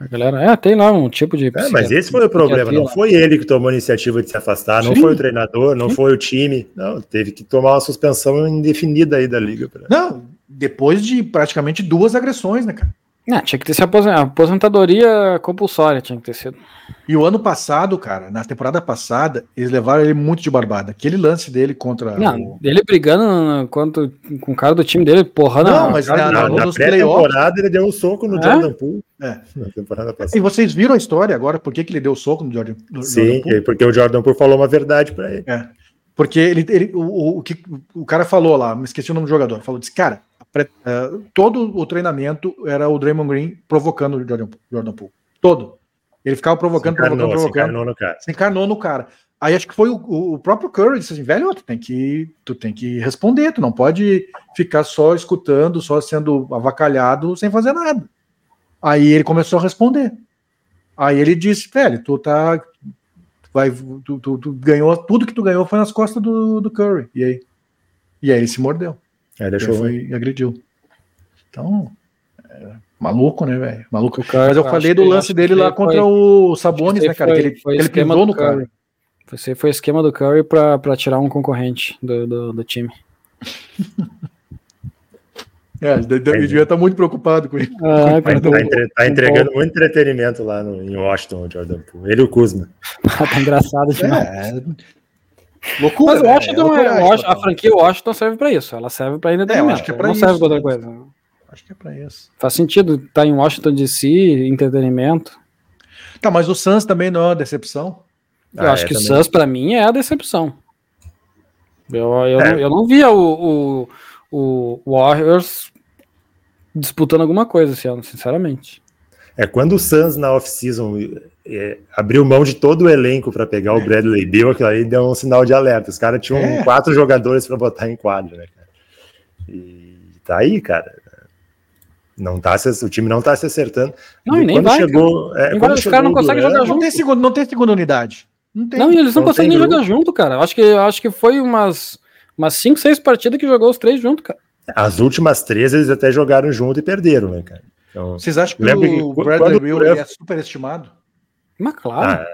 A galera, é, tem lá um tipo de. É, mas esse foi o problema. Não foi ele que tomou a iniciativa de se afastar, não Sim. foi o treinador, não Sim. foi o time. Não, teve que tomar uma suspensão indefinida aí da liga. Pra... Não, depois de praticamente duas agressões, né, cara? É, tinha que ter sido aposentadoria compulsória, tinha que ter sido. E o ano passado, cara, na temporada passada, eles levaram ele muito de barbada. Aquele lance dele contra. Não, o... ele brigando quanto, com o cara do time dele, porra, não. Não, mas na, na, na pré-temporada ele deu um soco no é? Jordan Poole. É. Na temporada passada. E vocês viram a história agora? Por que, que ele deu o soco no Jordan, no Sim, Jordan Poole? porque o Jordan Poole falou uma verdade para ele. É. Porque ele, ele o, o, o, que o cara falou lá, me esqueci o nome do jogador, falou, disse, cara, todo o treinamento era o Draymond Green provocando o Jordan, Jordan Poole. Todo. Ele ficava provocando, encarnou, provocando, provocando. Se encarnou no cara. Se encarnou no cara. Aí acho que foi o, o próprio Curry disse assim, velho, tu tem que tu tem que responder, tu não pode ficar só escutando, só sendo avacalhado sem fazer nada. Aí ele começou a responder. Aí ele disse, velho, tu tá vai tu, tu, tu ganhou tudo que tu ganhou foi nas costas do, do Curry. E aí e aí ele se mordeu. Aí deixou foi e agrediu. Então, é, maluco, né, velho? Maluco. Curry, Mas eu falei do lance dele lá contra o Sabonis, né, cara? Foi, que ele, foi ele pisou no cara. Você foi o esquema do Curry para tirar um concorrente do, do, do time. É, ele devia estar muito preocupado com isso. Ah, tá, tá, entre, tá, entregando muito entretenimento lá no, em Washington, o Jordan Poole. Ele e o Kuzma. tá engraçado demais. É, loucura. Mas Washington, é, é Washington, a franquia Washington serve para isso. Ela serve para entretenimento. É, acho que é pra não isso, serve para outra coisa. Acho que é para isso. Faz sentido estar tá em Washington DC, entretenimento. Tá, mas o Suns também não é uma decepção? Eu ah, acho é, que o Suns, para mim, é a decepção. Eu, eu, é. não, eu não via o, o, o Warriors disputando alguma coisa esse ano, sinceramente. É, quando o Suns na off-season é, abriu mão de todo o elenco para pegar o Bradley Bill, aquilo aí deu um sinal de alerta. Os caras tinham é. quatro jogadores para botar em quadro, né, cara? E tá aí, cara. Não tá se, o time não tá se acertando. Não, e nem quando vai, chegou, é, quando os caras não conseguem jogar junto. Não tem, segundo, não tem segunda unidade. Não, tem. não, e eles não, não conseguem nem jogar junto, cara. Acho que, acho que foi umas, umas 5, 6 partidas que jogou os três juntos, cara. As últimas três eles até jogaram junto e perderam, né, cara? Então, Vocês acham que o Bradley Will é superestimado? Mas claro.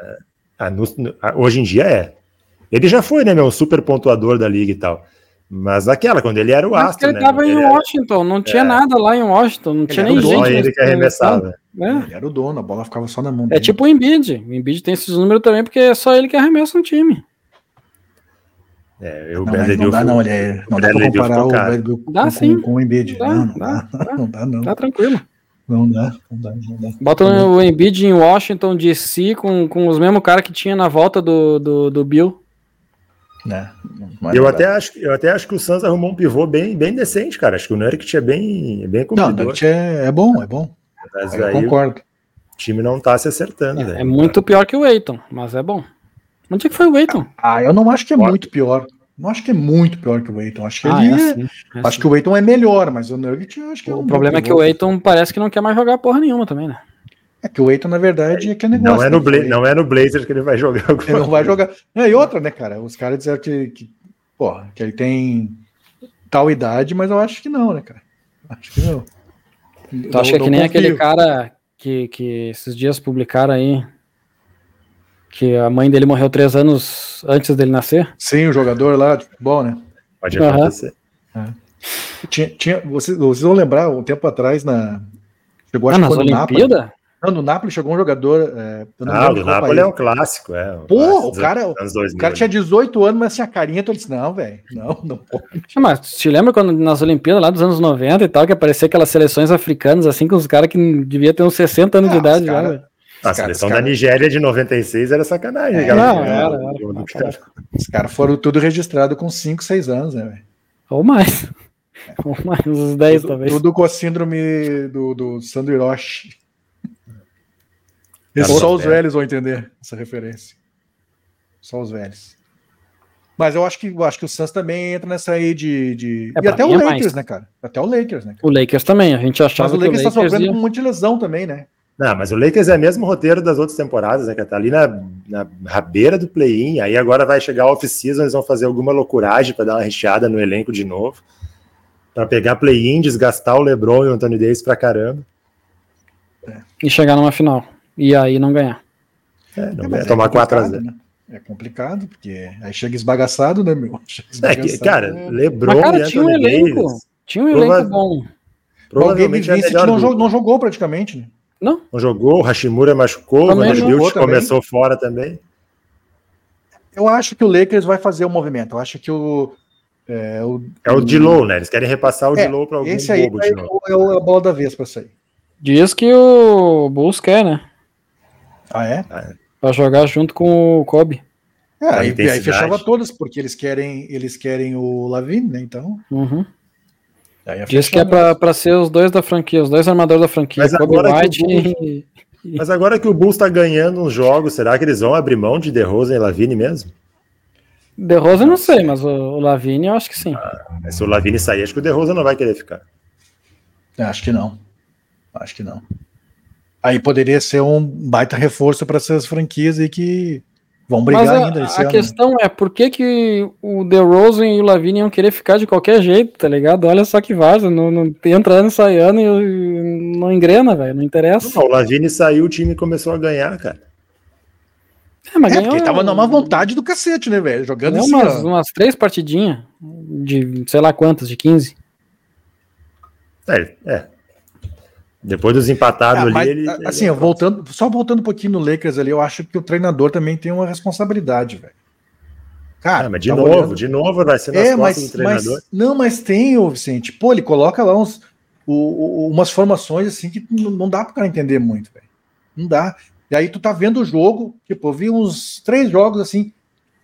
Ah, no, ah, hoje em dia é. Ele já foi, né, meu, super pontuador da liga e tal. Mas aquela, quando ele era o Mas astro, ele né? Tava ele em Washington, não tinha é. nada lá em Washington, não ele tinha nem gente. Ele que arremessava. É. Ele era o dono, a bola ficava só na mão. É tipo o Embiid. O Embiid tem esses números também, porque é só ele que arremessa um time. É, eu não, não dá, não, ele é, não dá pra comparar o Bradley dá, com, sim. com, o Embiid. Dá, não, não dá, dá, não dá, não. Dá tranquilo. Não dá, não dá, não dá. Bota o Embiid em Washington DC com, com os mesmos caras que tinha na volta do, do, do Bill. É, eu, até acho, eu até acho que o Santos arrumou um pivô bem, bem decente, cara. Acho que o Nurkic é bem, bem cumpridor. Não, o é, é bom, é bom. Mas eu aí concordo. O time não tá se acertando. É, é muito pior que o Eiton, mas é bom. Onde é que foi o Eiton? Ah, eu não acho que é muito pior. Não acho que é muito pior que o Eiton. Acho que ah, ele é assim, é acho assim. que o Eiton é melhor, mas o Nugget acho que é O um problema é que o Eiton parece que não quer mais jogar porra nenhuma também, né? É que o Eiton, na verdade, é que é negócio. Não é no, Bla não é no Blazers que ele vai jogar. Ele não vai jogar. e outra, né, cara? Os caras disseram que, que, porra, que ele tem tal idade, mas eu acho que não, né, cara? Acho que não. Tu acha que, é que nem aquele cara que, que esses dias publicaram aí que a mãe dele morreu três anos antes dele nascer? Sim, o jogador lá de futebol, né? Pode acontecer. Uhum. É. Tinha, tinha, vocês, vocês vão lembrar, um tempo atrás, na. Chegou, ah, nas Olimpíadas? Não, no Napoli chegou um jogador. É, ah, o Napoli é um clássico, é. Um Pô, o cara, o cara tinha 18 anos, mas tinha carinha, então eu disse: não, velho, não, não pode. Mas te lembra quando nas Olimpíadas lá dos anos 90 e tal, que aparecia aquelas seleções africanas, assim, com os caras que devia ter uns 60 anos ah, de idade cara, já, velho. A seleção cara, da Nigéria de 96 era sacanagem. É, não, era, era, era. Os caras foram tudo registrado com 5, 6 anos, né, velho? Ou mais. Ou mais, uns 10 tudo, talvez. Tudo com a síndrome do, do Sandro Hiroshi. E só os velhos vão entender essa referência. Só os velhos. Mas eu acho que eu acho que o Suns também entra nessa aí de. de... É, e até o é Lakers, mais. né, cara? Até o Lakers, né? Cara? O Lakers também, a gente achava Mas o Lakers, que o Lakers tá sofrendo ia... com muita lesão também, né? Não, mas o Lakers é o mesmo roteiro das outras temporadas, né? Que tá ali na, na rabeira do play-in, aí agora vai chegar a off-season, eles vão fazer alguma loucuragem para dar uma recheada no elenco de novo, para pegar play-in, desgastar o LeBron e o Anthony Davis pra caramba. E chegar numa final. E aí não ganhar. É, não é, ganhar, tomar 4 a 0 né? É complicado, porque aí chega esbagaçado, né, meu? É que, cara, é... LeBron Mas, cara, e tinha um elenco, Davis, tinha um elenco prova... bom. Provavelmente o Gabe Vincent não, jogou, não jogou praticamente, né? Não. Não jogou, o Hashimura machucou, também o Vanderbilt começou fora também. Eu acho que o Lakers vai fazer o um movimento. Eu acho que o. É o, é o Dilow, né? Eles querem repassar o é, Dilow para algum esse aí bobo é, é a bola da vez para sair. Diz que o Bulls quer, né? Ah, é? Para jogar junto com o Kobe. É, aí, aí, fechava todas, porque eles querem, eles querem o Lavine, né? Então. Uhum. Diz que é para ser os dois da franquia, os dois armadores da franquia, Mas Kobe White e, Mas agora que o Bulls está ganhando uns jogos, será que eles vão abrir mão de DeRozan e Lavine mesmo? DeRozan não sei, mas o, o Lavine eu acho que sim. Ah, se o Lavine sair, acho que o DeRozan não vai querer ficar. Acho que não. Acho que não. Aí poderia ser um baita reforço para essas franquias aí que vão brigar Mas a, ainda. a ano. questão é por que, que o DeRozan e o Lavine iam querer ficar de qualquer jeito, tá ligado? Olha só que vaza, não, não entra ano, sai ano e não engrena, velho, não interessa. Não, o Lavine saiu, o time começou a ganhar, cara. É, mas é, ganhou, porque tava numa vontade do cacete, né, velho? Jogando assim, umas, umas três partidinhas de sei lá quantas, de 15. É, é. Depois dos empatados ah, ali, ele, Assim, ele voltando, só voltando um pouquinho no Lakers ali, eu acho que o treinador também tem uma responsabilidade, velho. Cara, ah, mas de novo, olhando... de novo vai ser nas é, mas, do treinador. Mas, não, mas tem, ô Vicente. Pô, ele coloca lá uns, o, o, umas formações assim que não dá pro cara entender muito, velho. Não dá. E aí tu tá vendo o jogo, tipo, eu vi uns três jogos assim.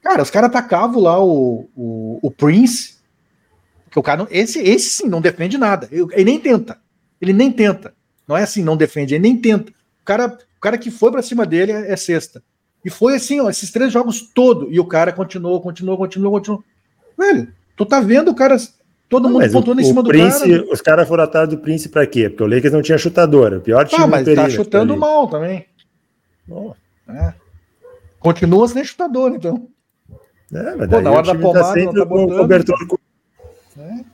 Cara, os caras atacavam lá o, o, o Prince, que o cara, esse, esse sim, não defende nada. Ele nem tenta. Ele nem tenta. Não é assim, não defende, ele nem tenta. O cara, o cara que foi para cima dele é, é, sexta. E foi assim, ó, esses três jogos todo. E o cara continuou, continuou, continuou, continuou. Velho, tu tá vendo o cara. Todo não, mundo pontuando em cima do Prince, cara. Os caras foram atrás do Prince pra quê? Porque o Lakers não tinha chutador. O pior time ah, mas tá chutando mal também. Oh, é. Continua sem chutador, então. É, mas Pô, na hora da tá pomada, tá sempre tá com o cobertor. É.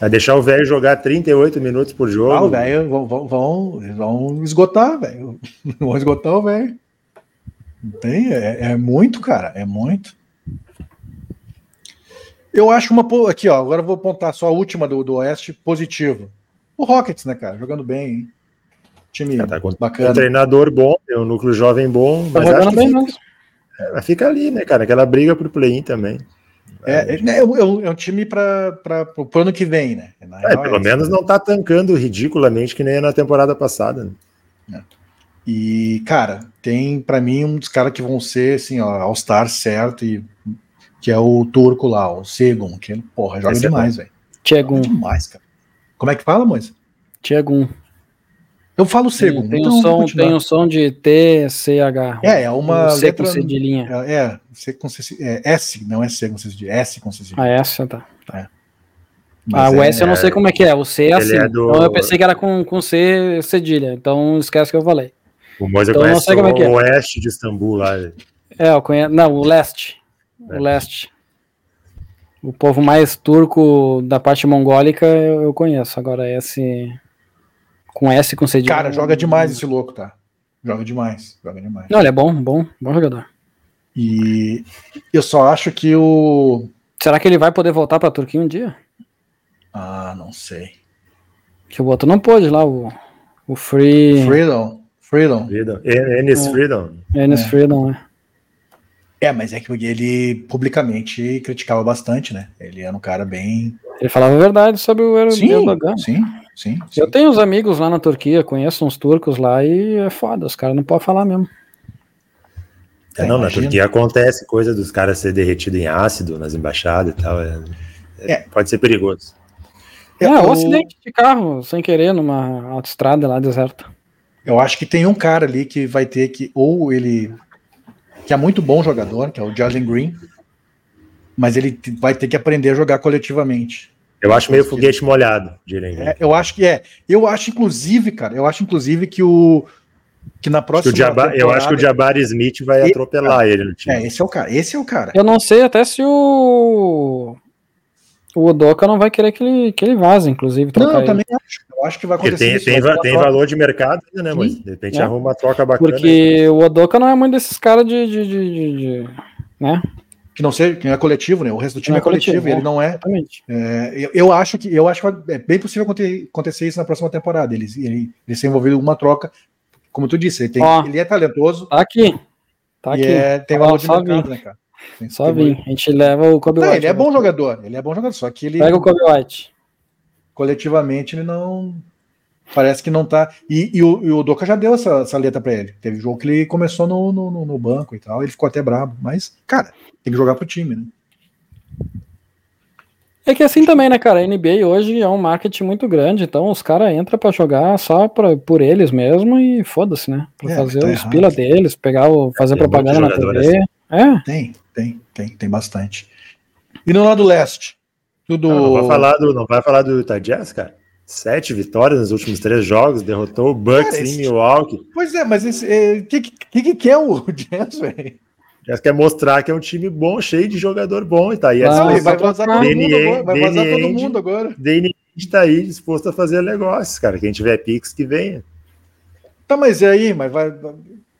Vai deixar o velho jogar 38 minutos por jogo. Ah, o velho vão, vão, vão, esgotar, velho. Vão esgotar o velho. Tem, é, é, muito, cara. É muito. Eu acho uma. Aqui, ó. Agora eu vou apontar só a última do, do Oeste positiva. O Rockets, né, cara? Jogando bem, hein? Time tá com bacana. Um treinador bom, tem um núcleo jovem bom. Tá mas acho bem, fica, é, fica ali, né, cara? Aquela briga pro play-in também. É, é, é, é, um time para o ano que vem, né? É, pelo é menos não tá tancando ridiculamente que nem na temporada passada. Né? E, cara, tem para mim um dos caras que vão ser assim, ó, All-Star certo, e, que é o turco lá, o Segun, que porra, joga Esse demais, velho. Tchegun. Demais, cara. Como é que fala, Moisa? Tchegun. Eu falo segundo. Tem, então, um som, tem um som de T, C, H. É, é uma C letra. Com cedilhinha. É, é, C com C, é, S, não é C com cedilha, S com cedilha. Ah, S, tá. tá. É. Ah, o S eu não sei como é que é, o C é assim. É do... Então eu pensei que era com, com C cedilha, então esquece que eu falei. O Moisa então, conhece o é, é oeste de Istambul lá. É, eu conheço. Não, o leste. É. O leste. O povo mais turco da parte mongólica eu, eu conheço. Agora esse com S com C Cara, joga demais esse louco, tá? Joga demais, joga demais. Não, ele é bom, bom, bom jogador. E eu só acho que o. Será que ele vai poder voltar pra Turquia um dia? Ah, não sei. Que o outro não pôde lá, o, o Free. Freedom. Freedom. Freedom. Ennis é. Freedom. Ennis é. Freedom, né? É, mas é que ele publicamente criticava bastante, né? Ele era um cara bem. Ele falava a verdade sobre o Erdogan. Sim, sim. Sim, sim. Eu tenho uns amigos lá na Turquia, conheço uns turcos lá e é foda, os caras não podem falar mesmo. É, não, na Turquia acontece coisa dos caras ser derretido em ácido nas embaixadas e tal. É, é, é. Pode ser perigoso. É, é o... acidente de carro, sem querer, numa autoestrada lá deserta. Eu acho que tem um cara ali que vai ter que, ou ele, que é muito bom jogador, que é o Jalen Green, mas ele vai ter que aprender a jogar coletivamente. Eu acho meio foguete molhado, direito. É, eu acho que é. Eu acho, inclusive, cara, eu acho, inclusive, que o. Que na próxima. Que eu acho que o Jabari Smith vai ele, atropelar cara, ele no time. É, esse é o cara. Esse é o cara. Eu não sei até se o. O Odoka não vai querer que ele, que ele vaze, inclusive. Não, eu também acho. Eu acho que vai acontecer. Tem, isso, tem, tem valor de mercado ainda, né? Mas de repente é. arruma uma troca bacana. Porque aí. o Odoka não é muito desses caras de, de, de, de, né? Que não seja, que não é coletivo, né? O resto do time não é, é coletivo, coletivo ele não é. é eu, eu, acho que eu acho que é bem possível acontecer isso na próxima temporada. Ele, ele, ele ser envolvido em alguma troca, como tu disse, ele, tem, Ó, ele é talentoso. Tá aqui. Tá aqui. É, tem valor de mercado, vir. né, cara? Tem, só vir. A gente leva o Kobe não, White. Ele é bom jogador, ele é bom jogador, só que ele. Pega o Kobe White. Coletivamente ele não. Parece que não tá. E, e, o, e o Doca já deu essa, essa letra para ele. Teve jogo que ele começou no, no, no, banco e tal, ele ficou até brabo. Mas, cara, tem que jogar pro time, né? É que assim também, né, cara? A NBA hoje é um marketing muito grande, então os caras entram para jogar só pra, por eles mesmo e foda-se, né? Pra é, fazer tá os errado. pila deles, pegar o, fazer tem propaganda na TV. Assim. É. Tem, tem, tem, tem bastante. E no lado leste? Tudo... Não, não, vai falar do, não vai falar do Utah Jazz, cara? Sete vitórias nos últimos três jogos, derrotou o Bucks esse... em Milwaukee. Pois é, mas o é, que, que, que, é o Jazz, velho? Jazz quer mostrar que é um time bom, cheio de jogador bom e tá aí. Ah, vai vazar todo mundo agora. Vai vazar todo mundo agora. Danny está aí disposto a fazer negócios, cara. Quem tiver Pix, que venha. Tá, mas e aí? Mas vai,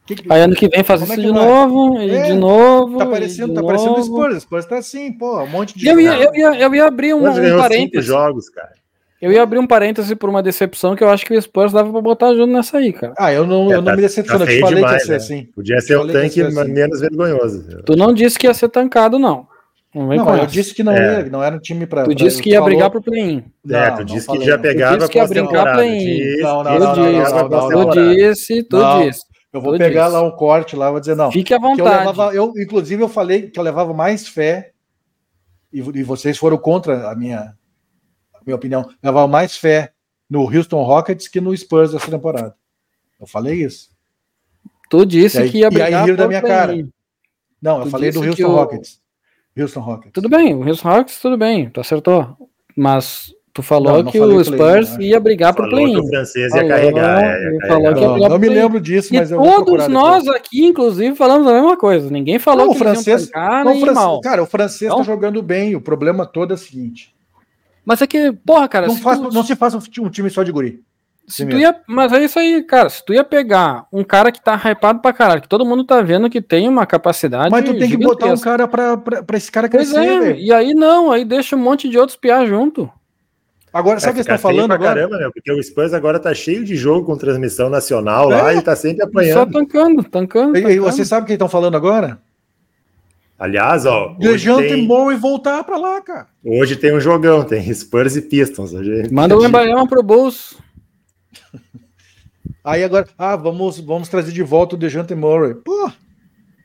que, aí ano que vem faz isso é de novo, e é, de novo. Tá parecendo, tá parecendo o Spurs. O Spurs tá assim, pô, um monte de. Eu ia, eu ia, eu ia abrir um, um parênteses. jogos, cara. Eu ia abrir um parêntese por uma decepção que eu acho que o Spurs dava pra botar junto nessa aí, cara. Ah, eu não, é, eu não tá, me decepciono, tá eu te falei demais, que ia ser né? assim. Podia ser o tanque assim. menos vergonhoso. Tu não disse que ia ser tancado, não. Não, não eu disse que não, é. ia, não era um time pra. Tu pra, disse que ia falou... brigar pro play-in. É, tu disse que já pegava. Tu disse que ia brincar play-in. Não, não, não. Tu disse, tu disse. Eu vou pegar lá um corte lá, vou dizer, não. Fique à vontade. Eu inclusive, eu falei que eu levava mais fé, e, e vocês foram contra a minha, minha opinião, eu levava mais fé no Houston Rockets que no Spurs essa temporada. Eu falei isso. Tu disse aí, que ia brigar e aí da minha cara. Não, eu tu falei do Houston o... Rockets. Houston Rockets. Tudo bem, o Houston Rockets, tudo bem, tu acertou. Mas Tu falou não, não que o Spurs play, ia brigar pro play-in. o francês ia carregar. É, ia ia não, me lembro disso, mas e eu todos nós aqui, inclusive, falamos a mesma coisa. Ninguém falou não, que o francês, não, francês, mal. Cara, o francês tá então, tá jogando bem. O problema todo é o seguinte. Mas é que, porra, cara. Não, faz, tu... não se faz um time só de guri. Se tu ia, mas é isso aí, cara. Se tu ia pegar um cara que tá hypado pra caralho, que todo mundo tá vendo que tem uma capacidade. Mas tu tem que botar um cara pra, pra, pra esse cara crescer, pois é, E aí não, aí deixa um monte de outros piar junto. Agora, sabe o que você está falando agora? Caramba, né? Porque o Spurs agora tá cheio de jogo com transmissão nacional é, lá e tá sempre apanhando. Só tancando, tancando. E, e você sabe o que estão falando agora? Aliás, ó. Dejante tem... e voltar para lá, cara. Hoje tem um jogão, tem Spurs e Pistons. Hoje... Manda o Embaião pro bolso. Aí agora, ah, vamos, vamos trazer de volta o Dejante Murray. Pô,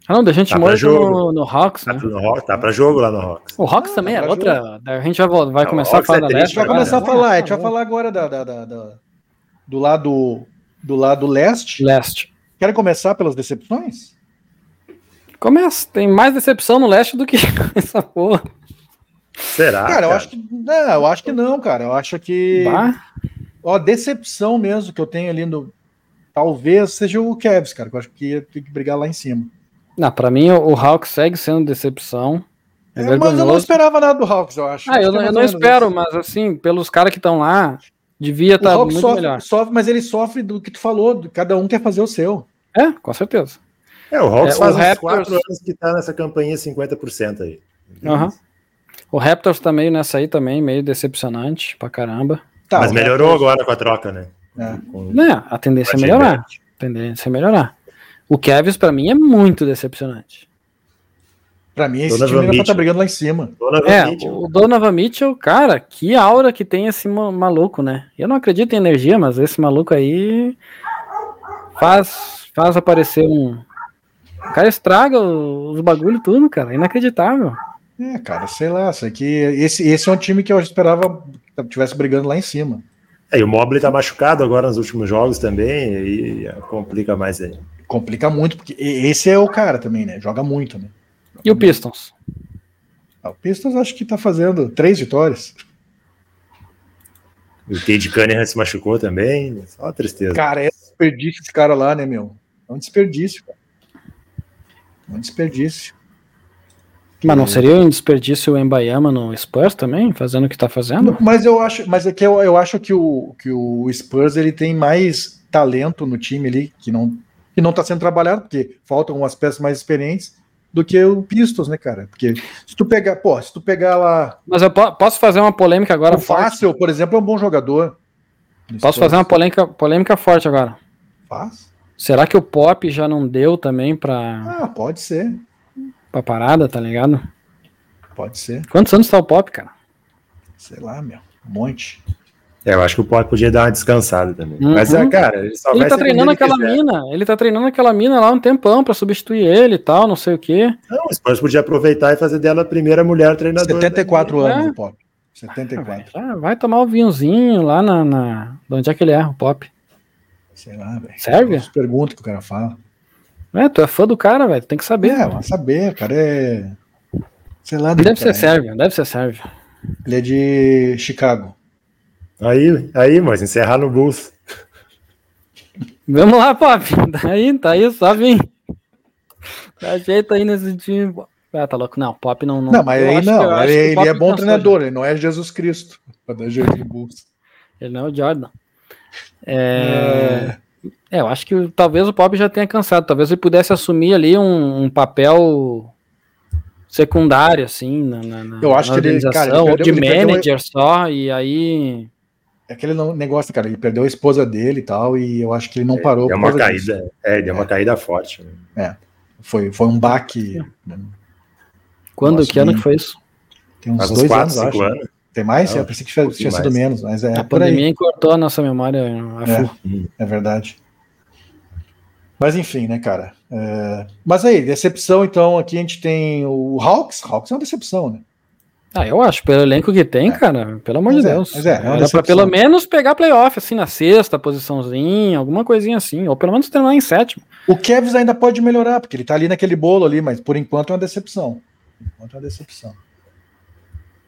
ah, não, a gente tá mora no, no Hawks, tá né? No, tá pra jogo lá no Hawks. O Hawks ah, também tá é outra. Jogo. A gente vai, vai começar a falar é da leste. A gente vai começar a falar, a gente vai falar agora da, da, da, da, do lado do lado leste. Leste. Querem começar pelas decepções? Começa. Tem mais decepção no leste do que essa porra. Será? Cara, cara, eu acho que. Não, eu acho que não, cara. Eu acho que. Bah. Ó, decepção mesmo que eu tenho ali no. Talvez seja o Kevs, cara. Que eu acho que tem que brigar lá em cima. Não, pra mim o Hawks segue sendo decepção. É, é mas eu não esperava nada do Hawks, eu acho. Ah, eu, eu não espero, isso. mas assim, pelos caras que estão lá, devia estar tá muito sofre, melhor. Sofre, mas ele sofre do que tu falou, cada um quer fazer o seu. É, com certeza. É, o Hawks é, faz o uns Raptors... quatro anos que tá nessa campanha 50% aí. Uhum. O Raptors tá meio nessa aí também, meio decepcionante pra caramba. Tá, mas melhorou Raptors... agora com a troca, né? É. Com... É, a tendência é melhorar. A tendência é melhorar. O Kevs, para mim, é muito decepcionante. Pra mim, esse Donovan time ainda tá brigando lá em cima. Donovan é, Mitchell. o Donovan Mitchell, cara, que aura que tem esse maluco, né? Eu não acredito em energia, mas esse maluco aí faz, faz aparecer um. O cara estraga os bagulho tudo, cara. Inacreditável. É, cara, sei lá, isso aqui, esse, esse é um time que eu esperava que tivesse brigando lá em cima. É, e o Mobley tá machucado agora nos últimos jogos também, e complica mais aí complica muito, porque esse é o cara também, né? Joga muito, né? Joga e o Pistons? Ah, o Pistons acho que tá fazendo três vitórias. O Cade Cunningham se machucou também. Só uma tristeza. Cara, é desperdício esse cara lá, né, meu? É um desperdício, cara. Um desperdício. Mas não seria um desperdício o Embayama no Spurs também, fazendo o que tá fazendo? Mas eu acho, mas é que eu, eu acho que o, que o Spurs ele tem mais talento no time ali, que não que não está sendo trabalhado, porque faltam umas peças mais experientes do que o Pistos, né, cara? Porque se tu pegar, pô, se tu pegar lá. Mas eu posso fazer uma polêmica agora? O Fácil, por exemplo, é um bom jogador. Posso fazer uma polêmica, polêmica forte agora? Faz. Será que o Pop já não deu também pra. Ah, pode ser. Pra parada, tá ligado? Pode ser. Quantos anos tá o Pop, cara? Sei lá, meu. Um monte. É, eu acho que o Pop podia dar uma descansada também. Uhum. Mas, é, cara, ele só ele tá treinando aquela mina. Ele tá treinando aquela mina lá um tempão para substituir ele e tal, não sei o quê. Não, o Spurs podia aproveitar e fazer dela a primeira mulher treinadora. 74 anos, é. o Pop. 74. Ah, vai tomar o um vinhozinho lá na, na. De onde é que ele é, o pop? Sei lá, velho. Serve? Pergunta que o cara fala. É, tu é fã do cara, velho. Tem que saber. É, vai saber, o cara é. Sei lá. Deve ser sérvio, deve ser sérvio. Ele é de Chicago. Aí, aí, mas encerrar no Bulls. Vamos lá, Pop. Tá aí, tá aí, só vim. Dá jeito aí nesse time. Ah, tá louco. Não, Pop não. Não, não mas aí não. Ele, ele é bom treinador, ele não é Jesus Cristo. Pra dar jeito no Bulls. Ele não é o Jordan. É... é... eu acho que talvez o Pop já tenha cansado. Talvez ele pudesse assumir ali um, um papel secundário, assim, na, na eu acho na que ele, cara, ele perdeu, de manager perdeu... só, e aí é aquele negócio, cara, ele perdeu a esposa dele e tal, e eu acho que ele não é, parou. Deu uma caída, disso. é, deu uma é. caída forte. Né? É, foi, foi um baque. Né? Quando, Nossa, que ano que foi isso? Tem uns dois quatro, anos, acho. Anos. Tem mais? Eu pensei que tinha, tinha sido menos, mas é. A pandemia aí. cortou a nossa memória. É, é, verdade. Mas enfim, né, cara? É... Mas aí, decepção, então, aqui a gente tem o Hawks. Hawks é uma decepção, né? Ah, eu acho, pelo elenco que tem, é. cara, pelo amor mas de é, Deus. Mas é, é Era pra pelo menos pegar playoff, assim, na sexta posiçãozinha, alguma coisinha assim, ou pelo menos terminar em sétimo. O Kevs ainda pode melhorar, porque ele tá ali naquele bolo ali, mas por enquanto é uma decepção. Por enquanto é uma decepção.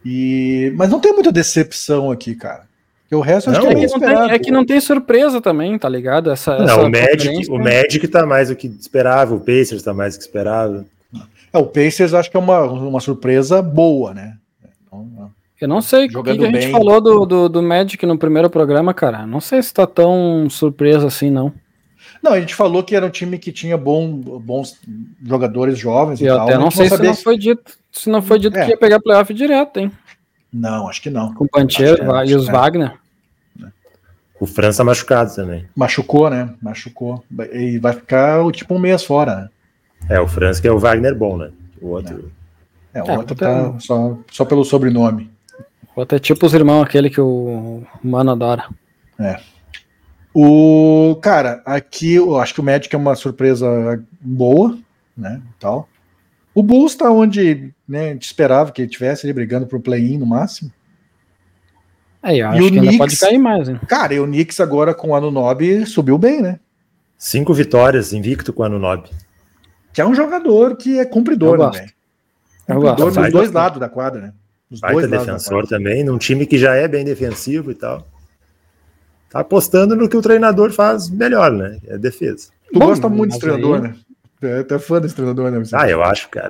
E... Mas não tem muita decepção aqui, cara. Porque o resto não, acho que é, que tem, é que não tem surpresa também, tá ligado? Essa, não, essa o, Magic, o Magic tá mais do que esperava, o Pacers tá mais do que esperava. É, o Pacers acho que é uma, uma surpresa boa, né? Então, eu não sei o que, a gente falou do, do, do, Magic no primeiro programa, cara. Não sei se tá tão surpresa assim, não. Não, a gente falou que era um time que tinha bom, bons jogadores jovens e, e tal. Até não sei não se não foi dito, se não foi dito é. que ia pegar playoff direto, hein? Não, acho que não. Com o Pancheiro é, e os é. Wagner. O França machucado também. Machucou, né? Machucou. E vai ficar tipo um mês fora, né? É, o França que é o Wagner bom, né? O outro. É. É, o é, outro tá só, só pelo sobrenome. O outro é tipo os irmãos, aquele que o Mano adora. É. O cara, aqui eu acho que o Magic é uma surpresa boa, né? Tal. O Bulls tá onde né, a gente esperava que ele estivesse brigando pro play-in no máximo. É, eu acho e o que Knicks, pode cair mais, hein? Cara, e o Knicks agora com o Anunobi subiu bem, né? Cinco vitórias, invicto com o Anunobi. Que é um jogador que é cumpridor, né? Gosto. Dos dois lados da quadra, né? Os baita defensor também, num time que já é bem defensivo e tal. Tá apostando no que o treinador faz melhor, né? É defesa. Tu Bom, gosta muito desse treinador, aí... né? É, tu é fã desse treinador, né? Ah, eu acho, cara.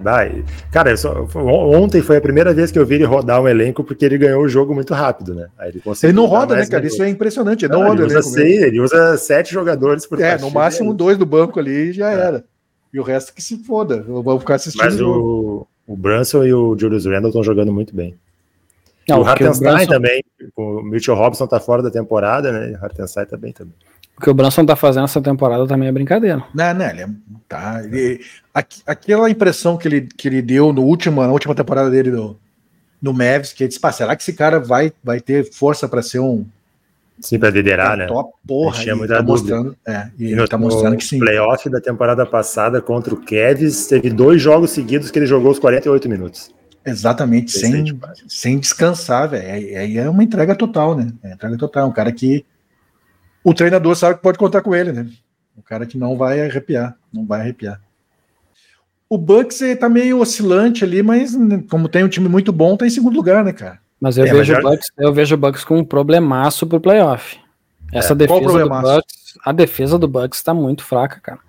Cara, eu só, ontem foi a primeira vez que eu vi ele rodar um elenco porque ele ganhou o jogo muito rápido, né? ele, ele não roda, né, cara? Isso é impressionante. Ele não, não roda ele usa, seis, ele usa sete jogadores por É, no máximo dois do banco ali e já é. era. E o resto que se foda. Eu vou ficar assistindo. Mas o, o Brunson e o Julius Randle estão jogando muito bem. Não, o Hartenstein Brunson... também, o Mitchell Robson tá fora da temporada, né? O Hartenstein tá bem também. O que o Brunson tá fazendo essa temporada também é brincadeira. Não, não, ele é, tá. Ele, aquela impressão que ele, que ele deu no último, na última temporada dele no, no Mavs, que ele disse, será que esse cara vai, vai ter força para ser um, Sim, para liderar, né? Top, porra, e tá mostrando, é, e, e no, tá mostrando que sim. playoff da temporada passada contra o Kevs, teve dois jogos seguidos que ele jogou os 48 minutos. Exatamente, sem, sem descansar, velho. Aí é uma entrega total, né? É entrega total. É um cara que o treinador sabe que pode contar com ele, né? Um cara que não vai arrepiar, não vai arrepiar. O Bucks tá meio oscilante ali, mas né, como tem um time muito bom, tá em segundo lugar, né, cara? Mas eu, é, vejo, mas já... Bucks, eu vejo o Bucks com um problemaço pro playoff. Essa é, defesa do Bucks, a defesa do Bucks tá muito fraca, cara.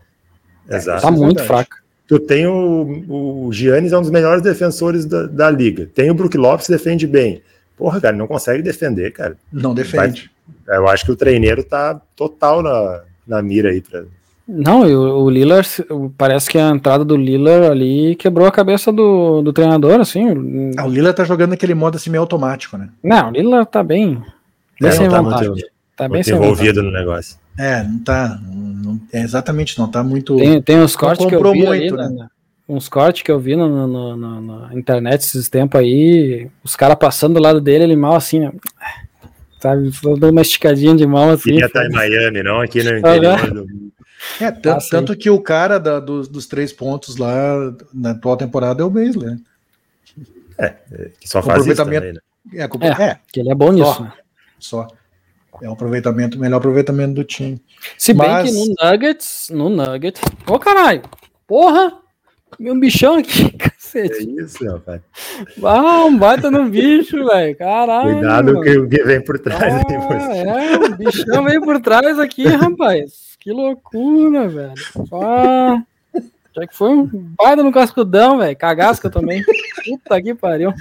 Exato. Tá muito fraca. Tu tem o, o Giannis é um dos melhores defensores da, da liga. Tem o Brook Lopes defende bem. Porra, cara, não consegue defender, cara. Não defende. Mas, eu acho que o treineiro tá total na, na mira aí pra, não, o, o Lillard, parece que a entrada do Lillard ali quebrou a cabeça do, do treinador, assim. Ah, o Lillard tá jogando aquele modo assim meio automático, né? Não, o Lillard tá bem, bem é, sem tá vontade. Muito, tá bem envolvido no negócio. É, não tá, não, é exatamente, não tá muito... Tem, tem uns cortes que eu vi muito, ali, né? uns cortes que eu vi no, no, no, na internet esses tempos aí, os caras passando do lado dele, ele mal assim, né? sabe, dando uma esticadinha de mão assim. Queria estar tá em Miami, não aqui no interior do é, tanto, ah, tanto que o cara da, dos, dos, três pontos lá na atual temporada é o Baszler. É, é, que só faz isso também, né? É, é, é, que ele é bom nisso, só, né? Só. É o aproveitamento, melhor aproveitamento do time. Se bem Mas... que no Nuggets, no Nuggets. Ô, oh, caralho! Porra! Meu bichão aqui, cacete. É isso, rapaz. Ah, um baita no bicho, velho. Caralho. Cuidado que o que vem por trás. Ah, é, o bichão veio por trás aqui, rapaz. Que loucura, velho. Ah, já que foi um baita no cascudão, velho. Cagasca também. Puta que pariu.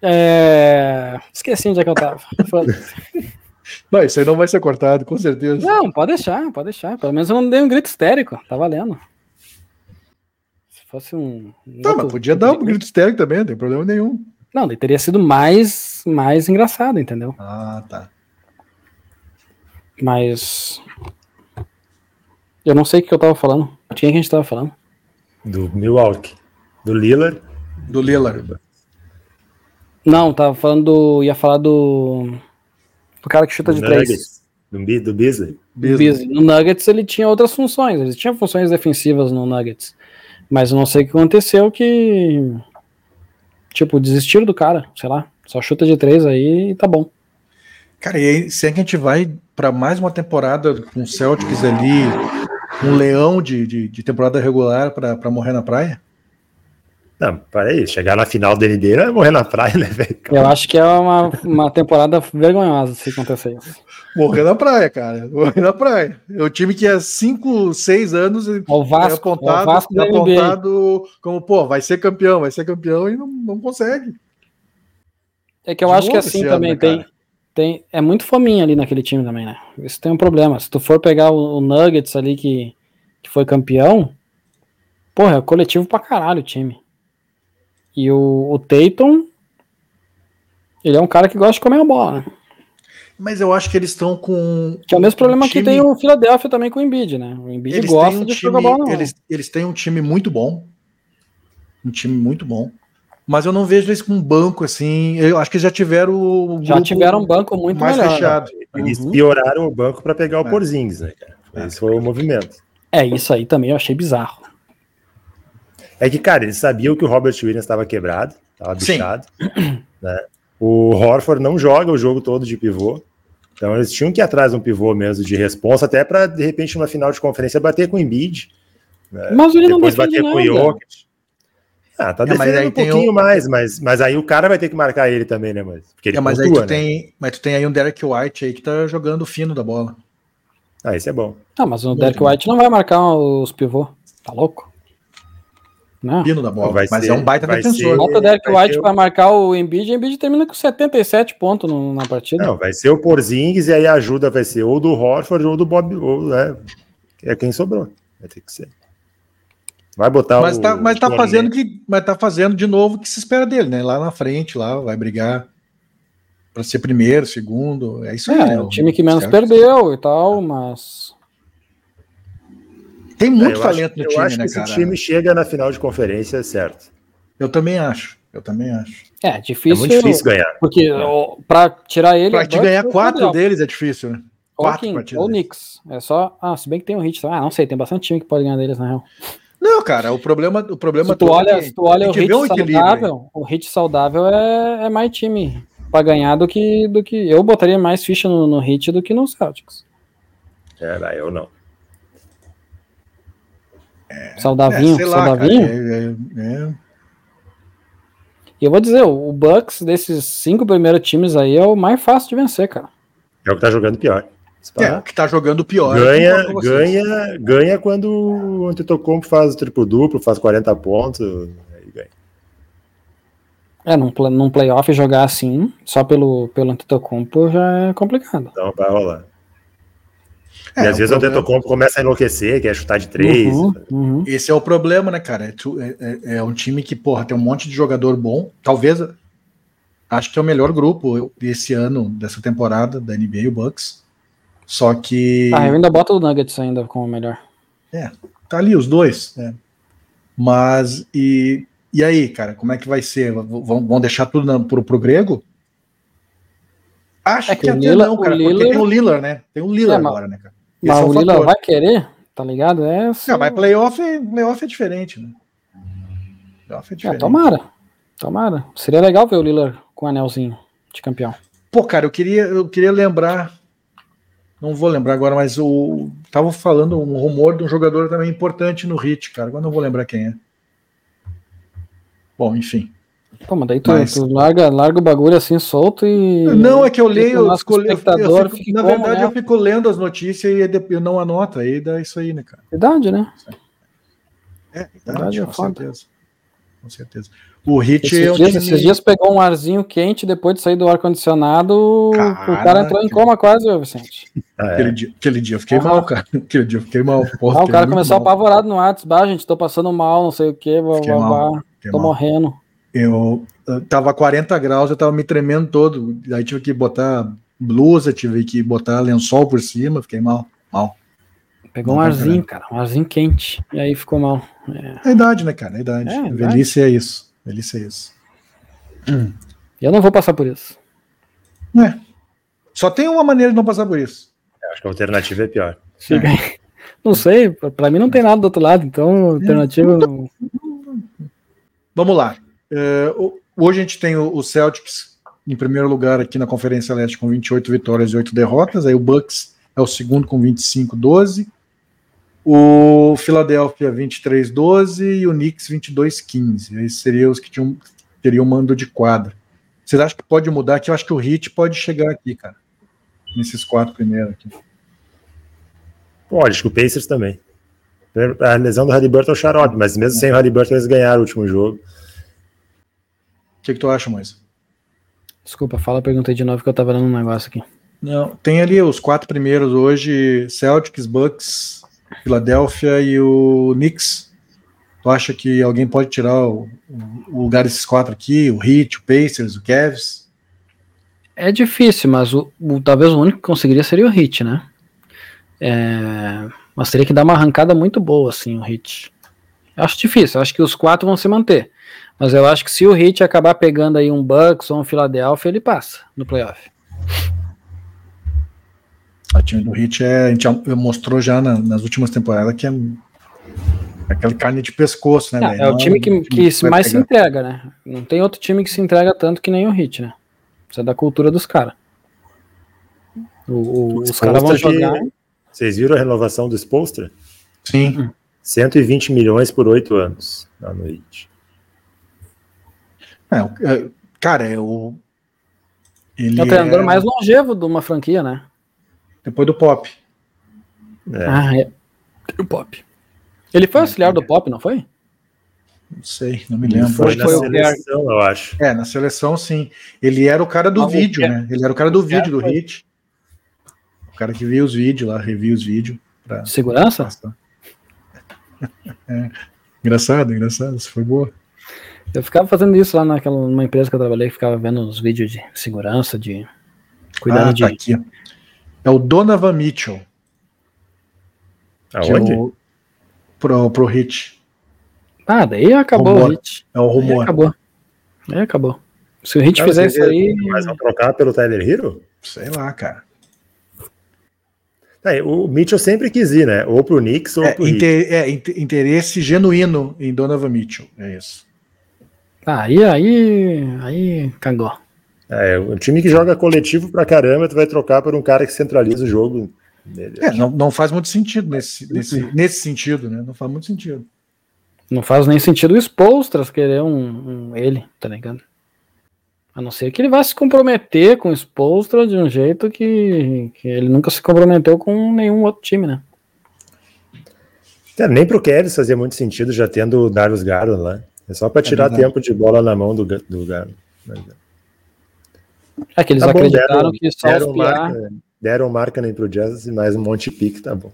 É... Esqueci onde é que eu tava. Não, isso aí não vai ser cortado, com certeza. Não, pode deixar, pode deixar. Pelo menos eu não dei um grito histérico. Tá valendo fosse um. Tá, outro, mas podia dar um grito histérico também, não tem problema nenhum. Não, ele teria sido mais, mais engraçado, entendeu? Ah, tá. Mas. Eu não sei o que eu tava falando. Tinha que a gente tava falando. Do Milwaukee. Do Lillard. Do Lillard. Não, tava falando do. ia falar do. Do cara que chuta do de Nuggets. três. Do, do Beasley. Beasley. No Nuggets ele tinha outras funções. Ele tinha funções defensivas no Nuggets. Mas eu não sei o que aconteceu que. Tipo, desistiram do cara, sei lá. Só chuta de três aí e tá bom. Cara, e aí, se é que a gente vai para mais uma temporada com o Celtics ali, um leão de, de, de temporada regular para morrer na praia? Não, peraí, chegar na final NBA não é morrer na praia, né, velho? Eu acho que é uma, uma temporada vergonhosa se acontecer isso. Morrer na praia, cara. Morrer na praia. É o time que há 5, 6 anos o Vasco, é apontado, o Vasco é apontado como, pô, vai ser campeão, vai ser campeão e não, não consegue. É que eu De acho que assim também ano, tem, tem. É muito fominha ali naquele time também, né? Isso tem um problema. Se tu for pegar o, o Nuggets ali que, que foi campeão, porra, é coletivo pra caralho o time. E o, o Tatum, ele é um cara que gosta de comer a bola, né? Mas eu acho que eles estão com. Que é o mesmo problema time... que tem o Philadelphia também com o Embiid, né? O Embiid eles gosta um de time, jogar bola. Não. Eles, eles têm um time muito bom. Um time muito bom. Mas eu não vejo eles com um banco assim. Eu acho que já tiveram. já tiveram um banco muito mais melhor, fechado. Né? Eles uhum. pioraram o banco para pegar o é. Porzingis, né, cara? Esse foi o movimento. É, isso aí também eu achei bizarro. É que, cara, eles sabiam que o Robert Williams estava quebrado, estava bichado. Né? O Horford não joga o jogo todo de pivô. Então eles tinham que ir atrás de um pivô mesmo de responsa, até para, de repente, numa final de conferência, bater com o Embiid. Né? Mas ele Depois não bater nada. com o Jokic. Ah, tá é, defendendo um pouquinho o... mais, mas, mas aí o cara vai ter que marcar ele também, né? Mas, porque ele é, mas, pontua, aí tu né? tem, mas tu tem aí um Derek White aí que tá jogando fino da bola. Ah, esse é bom. Ah, mas o Derek White não vai marcar os pivô. Tá louco? Não. Pino da bola. Vai mas ser, é um baita defensor. Bota o Derek White para marcar o Embiid, o Embiid termina com 77 pontos no, na partida. Não, vai ser o Porzingis e aí a ajuda vai ser ou do Horford ou do Bob, ou, né, é quem sobrou. Vai ter que ser. Vai botar mas o, tá, mas tá fazendo que mas tá fazendo de novo o que se espera dele, né? Lá na frente, lá vai brigar para ser primeiro, segundo, é isso é, aí. É, o time que menos perdeu e tal, mas tem muito é, talento acho, no time, eu acho né, que cara? Esse time chega na final de conferência, certo. Eu também acho. Eu também acho. É, difícil. É muito difícil ganhar. Porque para tirar ele. Para te ganhar quatro deles é difícil, né? Quatro ou, King, ou Knicks. É só. Ah, se bem que tem um hit. Ah, não sei, tem bastante time que pode ganhar deles, na real. Não, cara, o problema, o problema se tu olha, é se tu olha o hit um saudável, o hit saudável é, é mais time para ganhar do que do que eu botaria mais ficha no, no hit do que no Celtics. É, eu não. É, saudavinho, é, saudavinho. É, é, é, e eu vou dizer, o Bucks desses cinco primeiros times aí é o mais fácil de vencer, cara. É o que tá jogando pior. É, o que tá jogando pior. Ganha, ganha, ganha quando o Antetokounmpo faz triplo duplo, faz 40 pontos, aí ganha. É, num, num playoff jogar assim, só pelo, pelo Antetokounmpo já é complicado. Não vai rolar. É, e às vezes o Antetokounmpo começa a enlouquecer, quer chutar de três. Uhum, uhum. Esse é o problema, né, cara? É, é, é, um time que, porra, tem um monte de jogador bom. Talvez, acho que é o melhor grupo desse ano, dessa temporada da NBA, o Bucks. Só que... Ah, eu ainda boto o Nuggets ainda como o melhor. É, tá ali os dois, né? Mas, e, e aí, cara, como é que vai ser? Vão, vão deixar tudo na, pro, pro grego? Acho é que, que até Lila, não, cara, porque tem o Lillard, né? Tem o Lillard é, agora, né, cara? Mas é o Lila vai querer, tá ligado? É só... Não, mas playoff, playoff é diferente, né? Playoff é, é diferente. É, tomara. Tomara. Seria legal ver o Lillard com o anelzinho de campeão. Pô, cara, eu queria, eu queria lembrar. Não vou lembrar agora, mas o. Tava falando um rumor de um jogador também importante no Hit, cara. Agora não vou lembrar quem é. Bom, enfim. Pô, mas daí tu, mas... tu larga, larga o bagulho assim solto e. Não, é que eu leio. Eu, eu, eu fico, na verdade, né? eu fico lendo as notícias e eu não anoto. Aí dá isso aí, né, cara? Verdade, né? É, verdade, é com certeza. Com certeza. O Hit esses, é um dias, time... esses dias pegou um arzinho quente depois de sair do ar-condicionado. O cara entrou em coma quase, Vicente. É. aquele, dia, aquele dia eu fiquei mal, cara. Aquele dia eu fiquei mal. Porra, ah, o cara começou mal. apavorado no WhatsApp. Ah, gente, tô passando mal, não sei o que. Blá, blá, blá. Tô mal. morrendo. Eu, eu tava 40 graus, eu tava me tremendo todo. Aí tive que botar blusa, tive que botar lençol por cima, fiquei mal, mal. Pegou um arzinho, cara, um arzinho quente. E aí ficou mal. É, é a idade, né, cara? É a idade. É, Velhice é isso. Velhice é isso. Hum. Eu não vou passar por isso. É. Só tem uma maneira de não passar por isso. Eu acho que a alternativa é pior. É. Não sei, para mim não tem nada do outro lado, então alternativa. Vamos lá. Uh, hoje a gente tem o, Celtics em primeiro lugar aqui na Conferência Leste com 28 vitórias e 8 derrotas. Aí o Bucks é o segundo com 25, 12. O Philadelphia 23-12 e o Knicks 22-15. Esses seriam os que tinham, teriam mando de quadra. Vocês acham que pode mudar aqui? Eu acho que o Hit pode chegar aqui, cara. Nesses quatro primeiros aqui. Pode, acho que o Pacers também. A lesão do Halliburton é o xarope, mas mesmo sem o Halliburton eles ganharam o último jogo. O que, que tu acha, Moisa? Desculpa, fala, perguntei de novo que eu tava dando um negócio aqui. Não, tem ali os quatro primeiros hoje: Celtics, Bucks, Filadélfia e o Knicks. Tu acha que alguém pode tirar o, o, lugar desses quatro aqui? O Heat, o Pacers, o Cavs? É difícil, mas o, o, talvez o único que conseguiria seria o Heat, né? É, mas teria que dar uma arrancada muito boa, assim, o Heat. Eu acho difícil, eu acho que os quatro vão se manter. Mas eu acho que se o Heat acabar pegando aí um Bucks ou um Philadelphia, ele passa no playoff. A time do Hit é, a gente mostrou já na, nas últimas temporadas que é aquela carne de pescoço, né? é o time que, que, que mais pegar. se entrega, né? Não tem outro time que se entrega tanto que nem o Hit, né? Isso é da cultura dos caras. os caras vão jogar. Vocês viram a renovação do Spolstra? Sim. 120 milhões por oito anos na noite. É, é, cara, é o. Ele é o treinador é... mais longevo de uma franquia, né? Depois do Pop. É. Ah, é. O Pop. Ele foi auxiliar do Pop, não foi? Não sei, não me lembro. Foi, na foi seleção, eu acho. É, na seleção, sim. Ele era o cara do ah, vídeo, né? Ele era o cara do vídeo do Hit. O cara que via os vídeos lá, revia os vídeos. Pra... Segurança? é. Engraçado, engraçado. Isso foi boa. Eu ficava fazendo isso lá naquela numa empresa que eu trabalhei, ficava vendo os vídeos de segurança, de cuidado ah, de. Tá aqui. É o Donovan Mitchell. Aonde? É o, pro, pro hit. Ah, daí acabou rumor. o hit. É o rumor. Aí acabou. Aí acabou. Se o hit cara, fizer isso aí. Mas vão trocar pelo Tyler Hero? Sei lá, cara. É, o Mitchell sempre quis ir, né? Ou pro Knicks ou é, pro inter, É, interesse genuíno em Donovan Mitchell. É isso. Ah, aí, aí, aí cagou. É, um time que joga coletivo pra caramba, tu vai trocar por um cara que centraliza o jogo. É, não, não faz muito sentido nesse, nesse, nesse sentido, né? Não faz muito sentido. Não faz nem sentido o Spolstras querer um, um, ele, tá ligado? A não ser que ele vá se comprometer com o Spolstra de um jeito que, que ele nunca se comprometeu com nenhum outro time, né? É, nem pro Kevin fazia muito sentido já tendo o Darius Garland lá. É só para é tirar é tempo de bola na mão do, do Garland. Mas, é que eles tá bom, acreditaram deram, que só deram, marca, deram marca nem pro Jazz e mais um monte de pique, tá bom.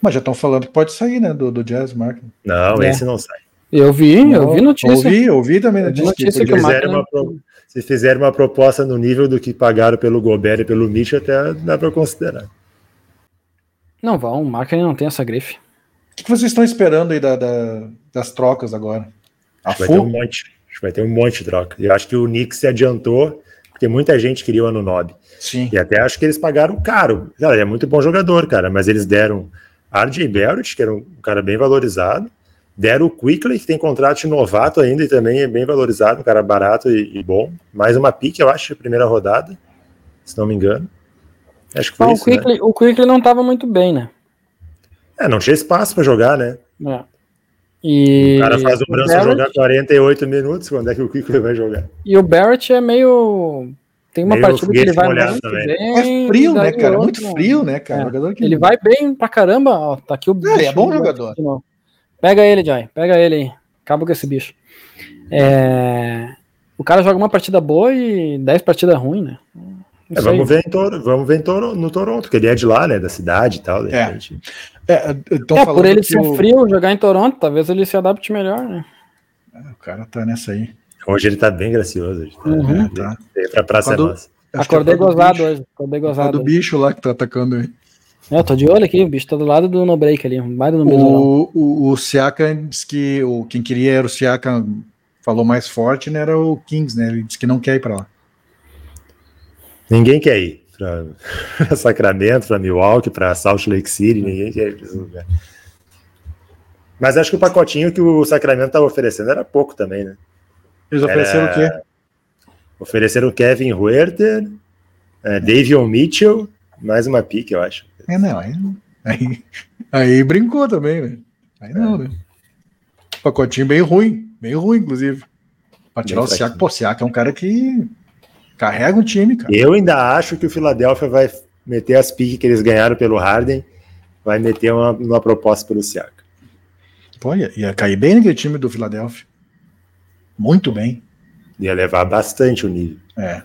Mas já estão falando que pode sair, né, do, do Jazz marca. Não, é. esse não sai. Eu vi, não, eu vi notícia. Ouvi, ouvi também notícia. notícia que, que fizeram uma pro... Se fizerem uma proposta no nível do que pagaram pelo Gobert e pelo Mitchell, até dá para considerar. Não vão, o Markkinen não tem essa grife. O que vocês estão esperando aí da, da, das trocas agora? A vai ter um monte. Acho que vai ter um monte de troca. Eu acho que o Knicks se adiantou porque muita gente queria o Anunobi. Sim. E até acho que eles pagaram caro. Cara, ele é muito bom jogador, cara, mas eles deram RJ Barrett, que era um cara bem valorizado, Deram o Quickly, que tem contrato de novato ainda e também é bem valorizado, um cara barato e, e bom. Mais uma pique, eu acho, primeira rodada, se não me engano. Acho que foi ah, isso, o, Quickly, né? o Quickly não estava muito bem, né? É, não tinha espaço para jogar, né? É. E o cara faz o Branson Barrett... jogar 48 minutos, quando é que o Quickly vai jogar? E o Barrett é meio tem uma meio partida que ele vai muito bem. É frio, né, cara? Muito frio, né, cara? É. Que... Ele vai bem pra caramba. Ó, tá aqui o é, é bom jogador. Pega ele, Jai. Pega ele aí. Acaba com esse bicho. É... O cara joga uma partida boa e 10 partidas ruins, né? É, vamos ver, em Toro, vamos ver em Toro, no Toronto, que ele é de lá, né? Da cidade e tal. É. É, é por ele ser o... frio, jogar em Toronto, talvez ele se adapte melhor, né? É, o cara tá nessa aí. Hoje ele tá bem gracioso. Hoje tá, uhum. né? tá. Pra praça Quando, nossa. Acordei gozado hoje. Acordei gozado. do bicho lá que tá atacando aí. Eu tô de olho aqui, o bicho tá do lado do no break ali, mais do o, o, o Siakam disse que o, quem queria era o Siakam, falou mais forte, né, era o Kings, né? Ele disse que não quer ir pra lá. Ninguém quer ir para Sacramento, para Milwaukee, para Salt Lake City, ninguém quer ir para esse lugar. Mas acho que o pacotinho que o Sacramento estava oferecendo era pouco também, né? Eles ofereceram era... o quê? Ofereceram Kevin Huerter, é, Davion Mitchell, mais uma pique, eu acho. É, não, aí, aí, aí brincou também, né? Aí não, é. né? Pacotinho bem ruim, bem ruim, inclusive. Pra tirar bem o Siak, pô, Siak é um cara que carrega um time, cara. Eu ainda acho que o Philadelphia vai meter as piques que eles ganharam pelo Harden, vai meter uma, uma proposta pelo Siak. Pô, ia, ia cair bem naquele time do Philadelphia. Muito bem. Ia levar bastante o nível. É.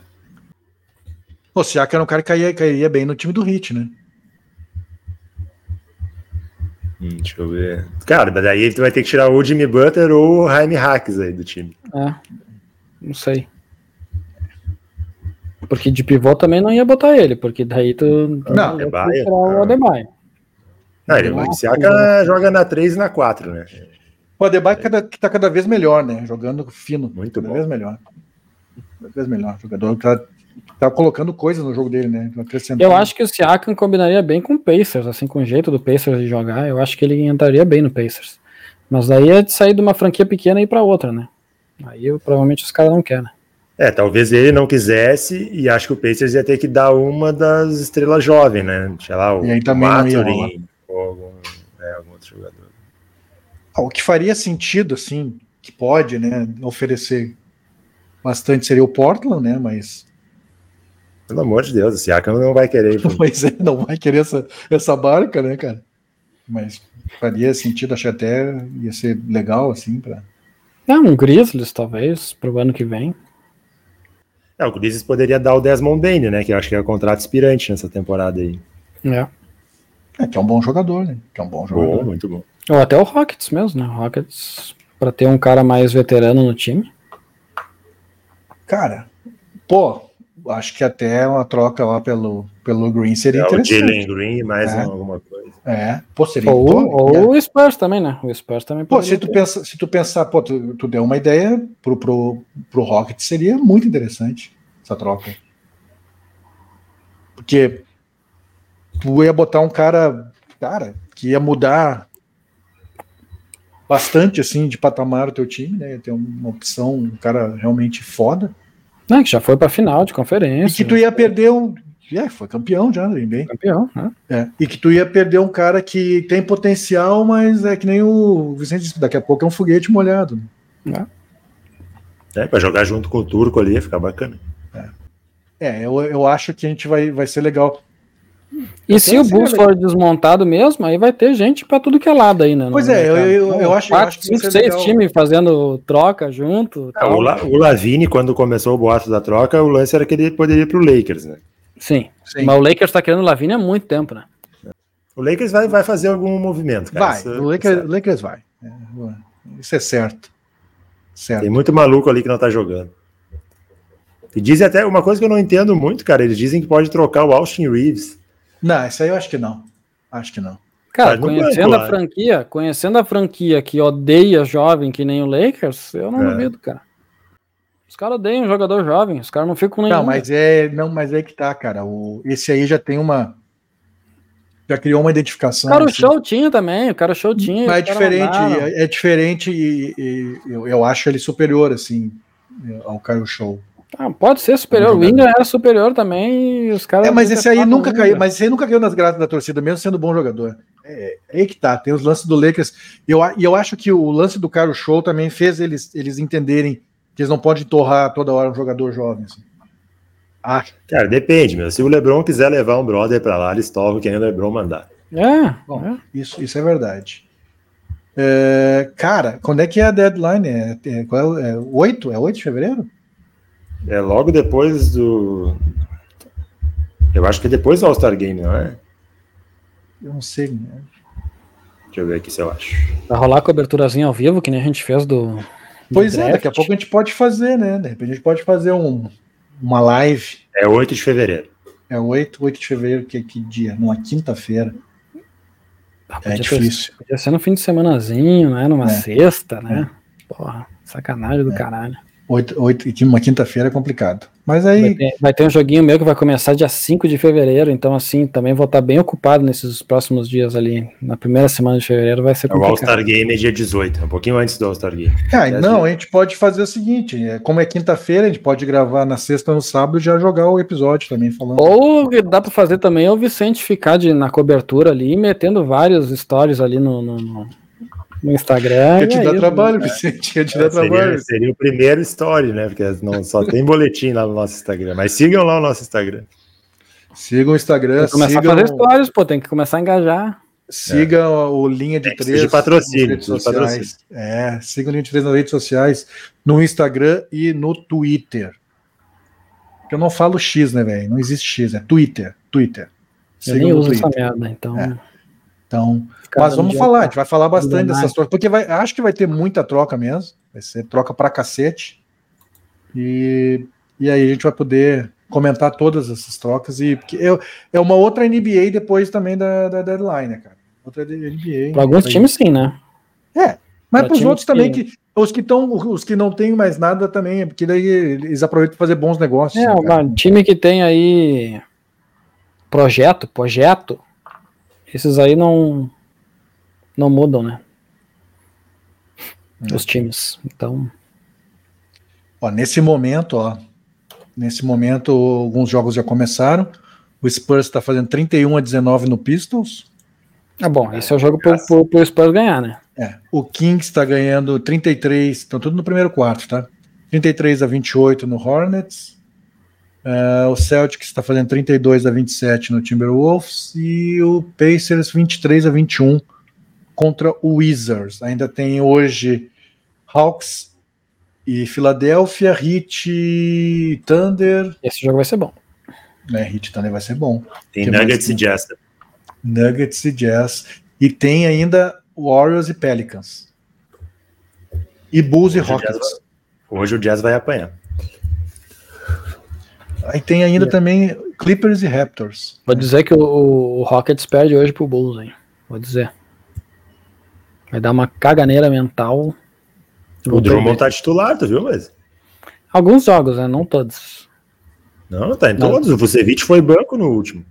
O Siaka era um cara que caía, cairia bem no time do Hit, né? Hum, deixa eu ver. Cara, daí tu vai ter que tirar o Jimmy Butler ou o Jaime Hacks aí do time. É. Não sei. Porque de pivô também não ia botar ele, porque daí tu. Não, ia tirar o Adebayo. Não, ele, o Siaka joga na 3 e na 4, né? O Adebayo cada, que tá cada vez melhor, né? Jogando fino. Muito cada bom. vez melhor. Cada vez melhor. O jogador tá, tá colocando coisas no jogo dele, né? Eu acho que o Siakam combinaria bem com o Pacers, assim, com o jeito do Pacers de jogar. Eu acho que ele entraria bem no Pacers. Mas daí é de sair de uma franquia pequena e ir para outra, né? Aí eu, provavelmente os caras não querem. É, talvez ele não quisesse e acho que o Pacers ia ter que dar uma das estrelas jovens, né? Sei lá, o, e aí também Maturin, ou algum, é, algum outro jogador. Ah, o que faria sentido, assim, que pode, né, oferecer bastante seria o Portland, né, mas... Pelo amor de Deus, o Siakam não vai querer. pois é, não vai querer essa, essa barca, né, cara? Mas faria sentido, acho que até ia ser legal, assim, para É, um Grizzlies, talvez, pro ano que vem. É, o Grizzlies poderia dar o Desmond Bain, né, que eu acho que é o contrato inspirante nessa temporada aí. É. É, que é um bom jogador, né? Que é um bom jogador. Bom, muito bom. Ou até o Rockets mesmo, né? Rockets, para ter um cara mais veterano no time. Cara, pô, acho que até uma troca lá pelo, pelo Green seria é, interessante. O Jalen Green, mais é. alguma coisa. É, pô, seria Ou, ou é. o Spurs também, né? O Spurs também Pô, se tu, pensa, se tu pensar, pô, tu, tu deu uma ideia pro, pro, pro Rockets, seria muito interessante essa troca. Porque tu ia botar um cara, cara, que ia mudar bastante assim de patamar o teu time, né? Ia ter uma opção, um cara realmente foda. Não, que já foi para final de conferência. E que tu ia perder um. É, foi campeão já, bem. Campeão, né? É, e que tu ia perder um cara que tem potencial, mas é que nem o Vicente disse, daqui a pouco é um foguete molhado. Né? É, é para jogar junto com o Turco ali, ia ficar bacana. É, é eu, eu acho que a gente vai, vai ser legal. E se o Bulls for desmontado mesmo, aí vai ter gente para tudo que é lado aí, né? Pois é, eu, eu, eu, acho, Quatro, eu acho cinco, seis times fazendo troca junto. É, o, La, o Lavine, quando começou o boato da troca, o lance era que ele poderia ir pro Lakers, né? Sim, Sim. mas o Lakers tá querendo o Lavine há muito tempo, né? O Lakers vai, vai fazer algum movimento, cara. Vai, Isso, o Lakers, Lakers vai. É, isso é certo. certo. Tem muito maluco ali que não tá jogando. E dizem até uma coisa que eu não entendo muito, cara. Eles dizem que pode trocar o Austin Reeves. Não, isso aí eu acho que não. Acho que não. Cara, conhecendo a franquia, conhecendo a franquia que odeia jovem que nem o Lakers, eu não é. duvido, cara. Os caras odeiam jogador jovem, os caras não ficam nem. Não, mas é, não, mas é que tá, cara. O, esse aí já tem uma já criou uma identificação. O cara assim. show tinha também, o cara show tinha. Mas é diferente, é, é, diferente e, e eu, eu, acho ele superior, assim, ao Caio Show. Ah, pode ser superior. O Ingram era superior também. os caras é, mas esse aí nunca caiu. Mas esse aí nunca caiu nas graças da torcida, mesmo sendo bom jogador. É, é aí que tá. Tem os lances do Lakers. Eu, e eu acho que o lance do Caio Show também fez eles, eles entenderem que eles não podem torrar toda hora um jogador jovem. Assim. Ah. Cara, depende, meu. Se o Lebron quiser levar um brother pra lá, eles torram quem o Lebron mandar. É, Bom, é. Isso, isso é verdade. É, cara, quando é que é a deadline? É, é, qual é, é 8? É 8 de fevereiro? É logo depois do. Eu acho que é depois do All-Star Game, não é? Eu não sei. Né? Deixa eu ver aqui se eu acho. Vai rolar coberturazinha ao vivo, que nem a gente fez do. Pois do é, daqui a pouco a gente pode fazer, né? De repente a gente pode fazer um, uma live. É 8 de fevereiro. É 8, 8 de fevereiro, que, que dia? Numa quinta-feira. Ah, é difícil. Ser, podia ser no fim de semanazinho, né? Numa é. sexta, né? É. Porra, sacanagem do é. caralho. Oito, oito, uma quinta-feira é complicado. Mas aí. Vai ter, vai ter, um joguinho meu que vai começar dia 5 de fevereiro, então, assim, também vou estar bem ocupado nesses próximos dias ali. Na primeira semana de fevereiro vai ser complicado. O All-Star Game é dia 18, um pouquinho antes do All-Star Game. Ah, não, a gente pode fazer o seguinte: é, como é quinta-feira, a gente pode gravar na sexta ou no sábado e já jogar o episódio também falando. Ou dá para fazer também é o Vicente ficar de, na cobertura ali, metendo vários stories ali no, no, no no Instagram. Quer te é dar trabalho, né? Vicente. Quer te dar seria, trabalho. Seria o primeiro story, né? Porque não, só tem boletim lá no nosso Instagram. Mas sigam lá o nosso Instagram. Sigam o Instagram. Tem começar sigam... a fazer stories, pô, tem que começar a engajar. Siga é. o Linha de Três. De patrocínio, de patrocínio. É, siga o Linha de Três nas redes sociais, no Instagram e no Twitter. Eu não falo X, né, velho? Não existe X, é Twitter. Twitter. Eu nem uso Twitter. essa merda, então. É. Então, mas vamos falar, a gente vai falar bastante dessas trocas, porque vai, acho que vai ter muita troca mesmo. Vai ser troca pra cacete. E, e aí a gente vai poder comentar todas essas trocas. E é, é uma outra NBA depois também da, da deadline, né, cara? Outra NBA. Para alguns times, sim, né? É. Mas para os outros também, que, os que estão, os que não têm mais nada também, porque daí eles aproveitam para fazer bons negócios. É, né, um time que tem aí projeto, projeto, esses aí não não mudam, né? É. Os times. Então. Ó, nesse momento, ó, nesse momento, alguns jogos já começaram. O Spurs está fazendo 31 a 19 no Pistols. Ah, bom, esse é o jogo para o Spurs ganhar, né? É. O Kings está ganhando 33, estão tudo no primeiro quarto, tá? 33 a 28 no Hornets. Uh, o Celtics está fazendo 32 a 27 no Timberwolves e o Pacers 23 a 21 contra o Wizards. Ainda tem hoje Hawks e Filadélfia, Heat Thunder. Esse jogo vai ser bom. É, Heat Thunder vai ser bom. Tem Nuggets e Jazz. Nuggets e Jazz. E tem ainda Warriors e Pelicans. E Bulls hoje e Rockets. Vai... Hoje o Jazz vai apanhar. Aí tem ainda também Clippers e Raptors. Vou dizer que o, o Rockets perde hoje pro Bulls, hein? Vou dizer. Vai dar uma caganeira mental. O Drummond tá titular, tu viu, mas? Alguns jogos, né? Não todos. Não, tá em Não. todos. O Vucevic foi banco no último.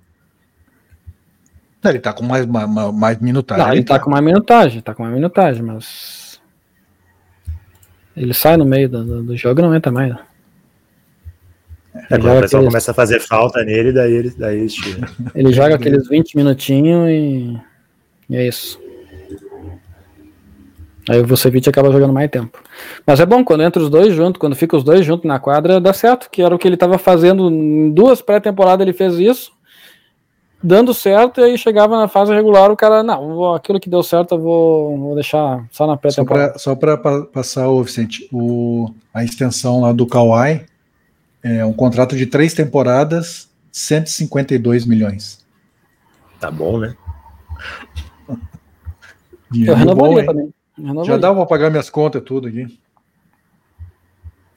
Ele tá com mais, mais, mais minutagem. Não, ele tá, tá com mais minutagem, tá com mais minutagem, mas. Ele sai no meio do, do jogo e não entra mais. Né? É, quando o pessoal aqueles... começa a fazer falta nele, daí ele, daí ele tira. Ele joga aqueles 20 minutinhos e... e é isso. Aí o Vucevic acaba jogando mais tempo. Mas é bom, quando entra os dois juntos, quando fica os dois juntos na quadra, dá certo, que era o que ele estava fazendo em duas pré-temporadas, ele fez isso, dando certo, e aí chegava na fase regular, o cara, não, aquilo que deu certo eu vou, vou deixar só na pré-temporada. Só para passar, o Vicente, o, a extensão lá do Kawhi, é um contrato de três temporadas, 152 milhões. Tá bom, né? Eu renovaria bom, também. Já dava pra pagar minhas contas tudo aqui.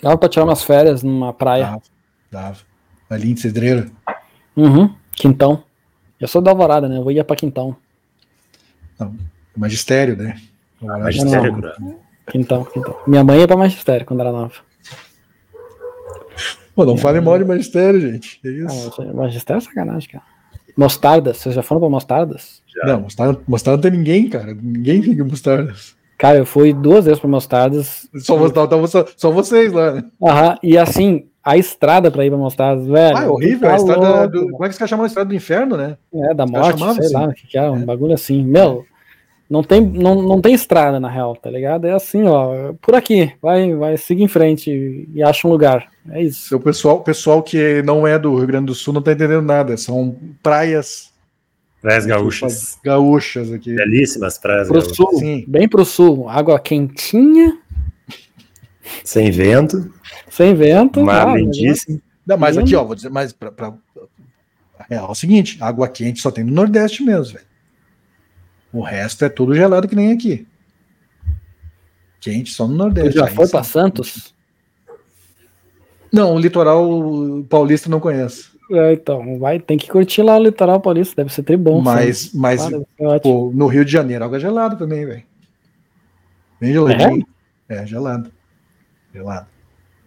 Dava pra tirar umas férias numa praia. Dava, dava. Ali em Cedreira. Uhum, Quintão. Eu sou da Alvorada, né? Eu ia pra Quintão. Não, magistério, né? Ah, magistério, não, Quintão, Quintão. Minha mãe ia pra magistério quando era nova. Pô, não fale mal de magistério, gente. É isso. Ah, magistério é sacanagem, cara. Mostardas, vocês já foram pra Mostardas? Já. Não, mostarda, mostarda não tem ninguém, cara. Ninguém fica em Mostardas. Cara, eu fui duas vezes pra Mostardas. Só, só, só vocês lá, né? Aham, e assim, a estrada pra ir pra Mostardas, velho. Ah, é horrível, a estrada do, Como é que os caras chamam a estrada do inferno, né? É, da morte, sei assim. lá, que, que é, um é. bagulho assim. Meu, não tem, não, não tem estrada na real, tá ligado? É assim, ó, por aqui, vai, vai, siga em frente e acha um lugar. É isso. O pessoal, pessoal que não é do Rio Grande do Sul não tá entendendo nada. São praias. Praias gaúchas. Gaúchas aqui. Belíssimas praias pro gaúchas. sul, Sim. bem pro sul. Água quentinha. Sem vento. Sem vento. Mar ah, lindíssimo. Não, mas aqui, ó, vou dizer, mas pra, pra, real é o seguinte: água quente só tem no Nordeste mesmo, velho. O resto é tudo gelado que nem aqui. Quente só no Nordeste. Tu já foi para Santos? Não, o litoral paulista não conheço. É, então, vai, tem que curtir lá o litoral paulista, deve ser tribom. Mas, mas ah, pô, no Rio de Janeiro, água gelada também, velho. Bem geladinho. É? é, gelado. Gelado.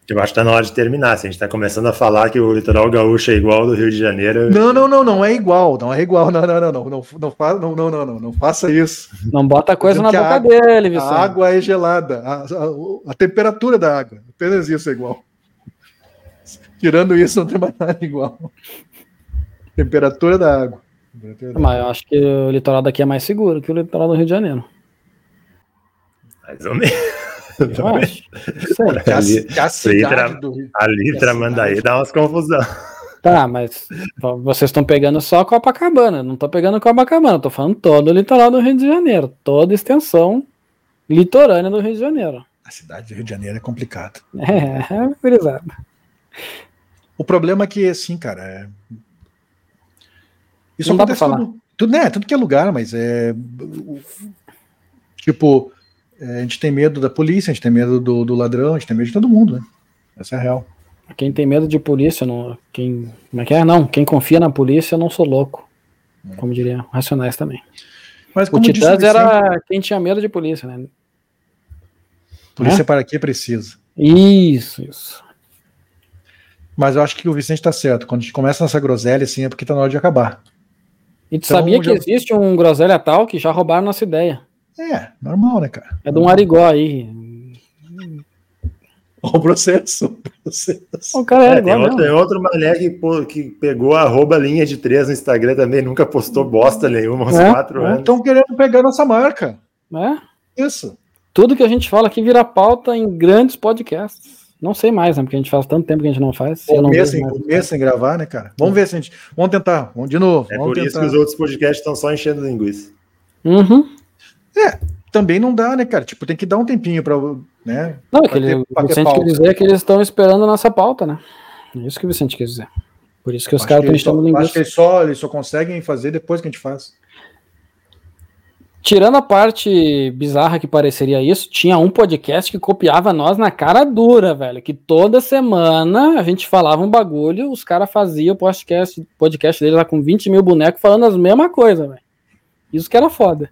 Eu acho que tá na hora de terminar. Se a gente tá começando a falar que o litoral gaúcho é igual ao do Rio de Janeiro. Não, não, não, não é igual. Não é igual. Não, não, não, não. Não, não, não, não, não, não, não faça isso. Não bota coisa na boca água, dele, Vicente. A água é gelada. A, a, a, temperatura da água. Apenas isso é igual. Tirando isso, não tem mais nada igual. Temperatura da água. Temperatura da Mas eu acho que o litoral daqui é mais seguro que o litoral do Rio de Janeiro. Mais ou menos. Eu acho. ali, a, ali Tramandaí dá umas confusão. Tá, mas vocês estão pegando só Copacabana, não estou pegando Copacabana, estou falando todo o litoral do Rio de Janeiro, toda a extensão litorânea do Rio de Janeiro. A cidade do Rio de Janeiro é complicada. É, é brisado. O problema é que, assim, cara, é... isso não acontece tudo, tudo, né, tudo que é lugar, mas é tipo, é, a gente tem medo da polícia, a gente tem medo do, do ladrão, a gente tem medo de todo mundo, né? Essa é a real. Quem tem medo de polícia, não, quem, como é que é? Não, quem confia na polícia, eu não sou louco. É. Como diria Racionais também. Mas o Titãs era quem tinha medo de polícia, né? Polícia é? para que precisa. Isso, isso. Mas eu acho que o Vicente está certo. Quando a gente começa nessa groselha, assim, é porque está na hora de acabar. E tu então, sabia que já... existe um groselha tal que já roubaram nossa ideia? É, normal, né, cara? É de um arigó aí. O processo. O, processo. o cara é, é tem, outro, tem outro mané que, que pegou a arroba linha de três no Instagram também, nunca postou bosta nenhuma uns é, quatro é. anos. Estão querendo pegar nossa marca. É? Isso. Tudo que a gente fala aqui vira pauta em grandes podcasts. Não sei mais, né? Porque a gente faz tanto tempo que a gente não faz. Um mês sem gravar, né, cara? Vamos ver se a gente. Vamos tentar. Vamos de novo. É vamos por tentar. isso que os outros podcasts estão só enchendo linguiça. Uhum. É, também não dá, né, cara? Tipo, tem que dar um tempinho para, né? Não, é que ele, o Vicente quer dizer que eles estão esperando a nossa pauta, né? É isso que o Vicente quer dizer. Por isso que os caras estão enchendo linguiça. Acho que eles só, eles só conseguem fazer depois que a gente faz. Tirando a parte bizarra que pareceria isso, tinha um podcast que copiava nós na cara dura, velho. Que toda semana a gente falava um bagulho, os caras faziam o podcast, podcast deles lá com 20 mil bonecos falando as mesmas coisas, velho. Isso que era foda.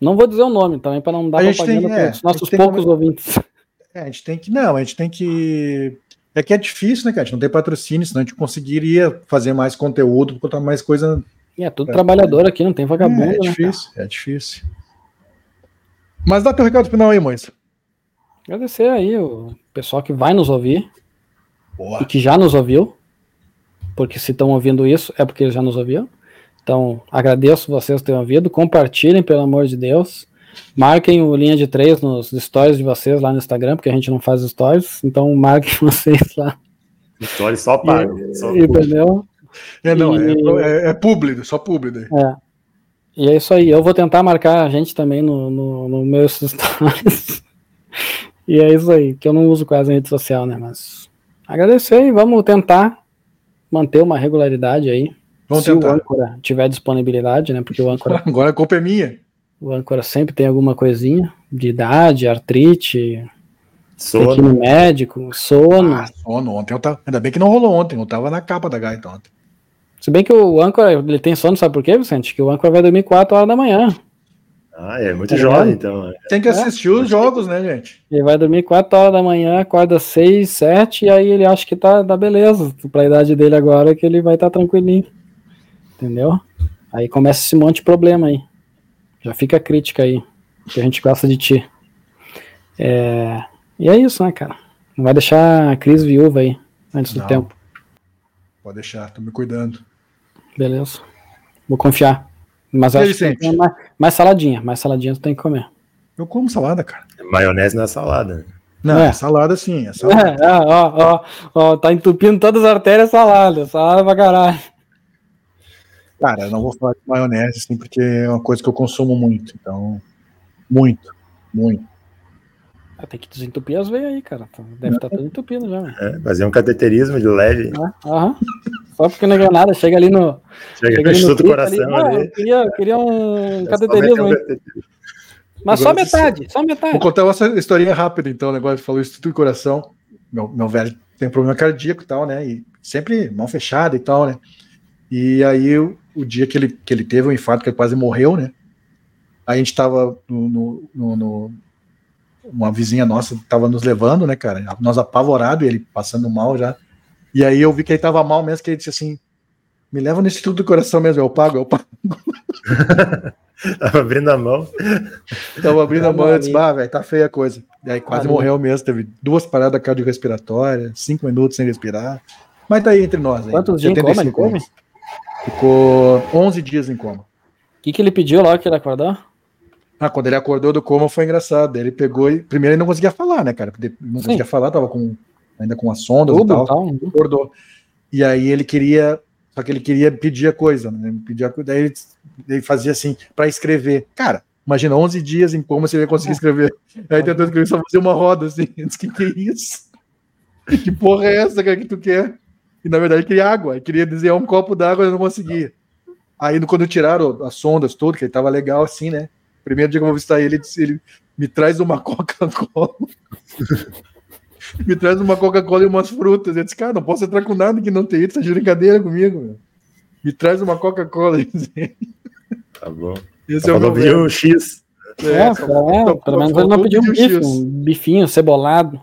Não vou dizer o nome também, para não dar a propaganda para é, os nossos poucos que... ouvintes. É, a gente tem que. Não, a gente tem que. É que é difícil, né, cara? A gente não tem patrocínio, senão a gente conseguiria fazer mais conteúdo, botar mais coisa. É, tudo é, trabalhador aqui, não tem vagabundo. É, é difícil, né, é difícil. Mas dá teu recado final aí, Moisa. Agradecer aí o pessoal que vai nos ouvir Boa. e que já nos ouviu. Porque se estão ouvindo isso, é porque eles já nos ouviram. Então, agradeço vocês terem ouvido. Compartilhem, pelo amor de Deus. Marquem o linha de três nos stories de vocês lá no Instagram, porque a gente não faz stories. Então, marquem vocês lá. Stories só paga. Entendeu? É, não, e, é, é, é público, só público. É. E é isso aí. Eu vou tentar marcar a gente também no, no, no meus stories. e é isso aí, que eu não uso quase a rede social, né? Mas agradecer e vamos tentar manter uma regularidade aí. Vamos se tentar. o âncora tiver disponibilidade, né? Porque o âncora. Agora a culpa é minha. O âncora sempre tem alguma coisinha de idade, artrite, sono médico, sono. Ah, sono. Ontem eu tava. Ainda bem que não rolou ontem, eu tava na capa da gaita ontem. Se bem que o âncora, ele tem sono, sabe por quê, Vicente? Que o âncora vai dormir 4 horas da manhã. Ah, é muito tá jovem, então. Né? Tem que assistir é. os jogos, né, gente? Ele vai dormir 4 horas da manhã, acorda 6, 7, e aí ele acha que tá, tá beleza. Pra idade dele agora, que ele vai estar tá tranquilinho. Entendeu? Aí começa esse monte de problema aí. Já fica a crítica aí, que a gente gosta de ti. É... E é isso, né, cara? Não vai deixar a Cris viúva aí, antes Não. do tempo. Pode deixar, tô me cuidando. Beleza. Vou confiar. Mas acho que mais, mais saladinha, mais saladinha tu tem que comer. Eu como salada, cara. Maionese na é salada. Não, é. salada sim, é salada. É, ó, ó, ó, tá entupindo todas as artérias salada, salada pra caralho. Cara, eu não vou falar de maionese, assim, porque é uma coisa que eu consumo muito, então, muito, muito. Ah, tem que desentupir as veias aí, cara. Tá, deve estar tá tudo entupido já. É, fazer um cateterismo de leve. É, aham. Só porque não ganhou nada, chega ali no. Chega, chega ali no coração ali. ali. Ah, queria, queria um cateterismo aí. Mas só metade, só metade. Vou contar uma historinha rápida, então, o negócio falou isso tudo coração. Meu, meu velho tem problema cardíaco e tal, né? E sempre mão fechada e tal, né? E aí, o, o dia que ele, que ele teve um infarto, que ele quase morreu, né? a gente tava no, no, no, no uma vizinha nossa tava nos levando, né, cara? Nós apavorado, ele passando mal já. E aí eu vi que ele tava mal mesmo, que ele disse assim: me leva no Instituto do Coração mesmo, eu pago, eu pago. Tava abrindo a mão. Tava abrindo a mão, disse, ah, velho, tá feia a coisa. E aí quase morreu mesmo, teve duas paradas cardiorrespiratórias, cinco minutos sem respirar. Mas tá aí entre nós. Aí, Quantos dias em coma ele come? Ficou 11 dias em coma. O que, que ele pediu lá que ele acordou? Ah, quando ele acordou do coma foi engraçado. Ele pegou e. Primeiro ele não conseguia falar, né, cara? Não conseguia Sim. falar, tava com, ainda com as sondas Tudo, e tal. tal. Acordou. E aí ele queria só que ele queria pedir a coisa, né? Pedir a, daí ele, ele fazia assim, para escrever. Cara, imagina 11 dias em coma se ele ia conseguir escrever. Aí tentou escrever só fazer uma roda assim. Eu disse, que que é isso? Que porra é essa, cara, que tu quer? E na verdade queria água, ele queria desenhar um copo d'água e não conseguia. Aí quando tiraram as sondas tudo, que ele tava legal assim, né? Primeiro dia que eu vou visitar ele, ele, disse, ele me traz uma Coca-Cola me traz uma Coca-Cola e umas frutas. Eu disse, cara, não posso entrar com nada que não tem isso, tá de brincadeira comigo. Meu. Me traz uma Coca-Cola. Tá bom. Esse é o meu X. É, é, é pelo menos ele não pediu um bife, um bifinho cebolado.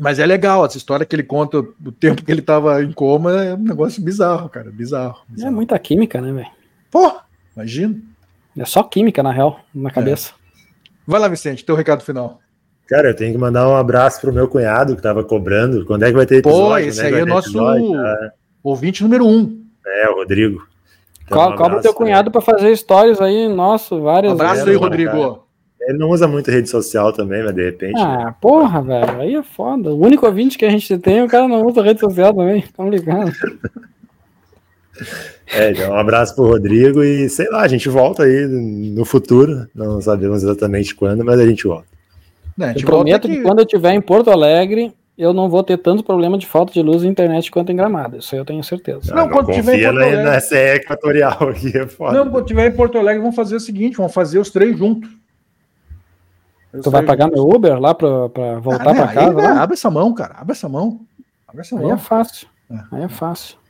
Mas é legal, essa história que ele conta do tempo que ele tava em coma é um negócio bizarro, cara, bizarro. É bizarro. É muita química, né, velho? Pô, imagina. É só química, na real, na é. cabeça. É. Vai lá, Vicente, teu recado final. Cara, eu tenho que mandar um abraço pro meu cunhado que tava cobrando. Quando é que vai ter episódio? Pô, esse é aí é o nosso episódio? ouvinte número um. É, o Rodrigo. Então, um Cobra teu cunhado para fazer stories aí, nossa, várias. Um abraço aí, Rodrigo. Ele não usa muito rede social também, mas de repente. Ah, né? porra, velho. Aí é foda. O único ouvinte que a gente tem, o cara não usa rede social também. Tamo ligando. É, então um abraço pro Rodrigo e sei lá, a gente volta aí no futuro. Não sabemos exatamente quando, mas a gente volta. Né, eu prometo que... que quando eu estiver em Porto Alegre, eu não vou ter tanto problema de falta de luz e internet quanto em Gramado. Isso aí eu tenho certeza. Não, não quando tiver em Porto Alegre... na CE equatorial aqui, é foda. Não, quando tiver em Porto Alegre, vamos fazer o seguinte: vamos fazer os três juntos. tu vai pagar juntos. meu Uber lá para voltar ah, para casa? Aí, abre essa mão, cara. Abre essa mão. Abre essa aí é fácil. É. Aí é fácil.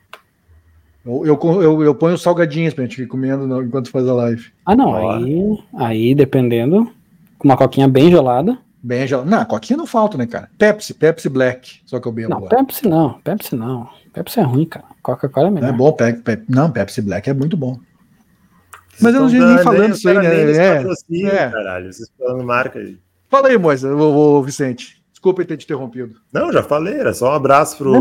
Eu, eu, eu, eu ponho salgadinhos pra gente ir comendo enquanto faz a live. Ah, não. Aí, aí, dependendo, com uma coquinha bem gelada. Bem gelado. Não, coquinha não falta, né, cara? Pepsi, Pepsi Black, só que eu bebo Não, agora. Pepsi não, Pepsi não. Pepsi é ruim, cara. Coca-Cola é melhor. Não é bom, pe, pe, não, Pepsi Black é muito bom. Mas eu não nem falando isso aí, né? É, é. Caralho, vocês falando marca aí. Fala aí, Moisa, o, o Vicente. Desculpa ter te interrompido. Não, já falei, era só um abraço pro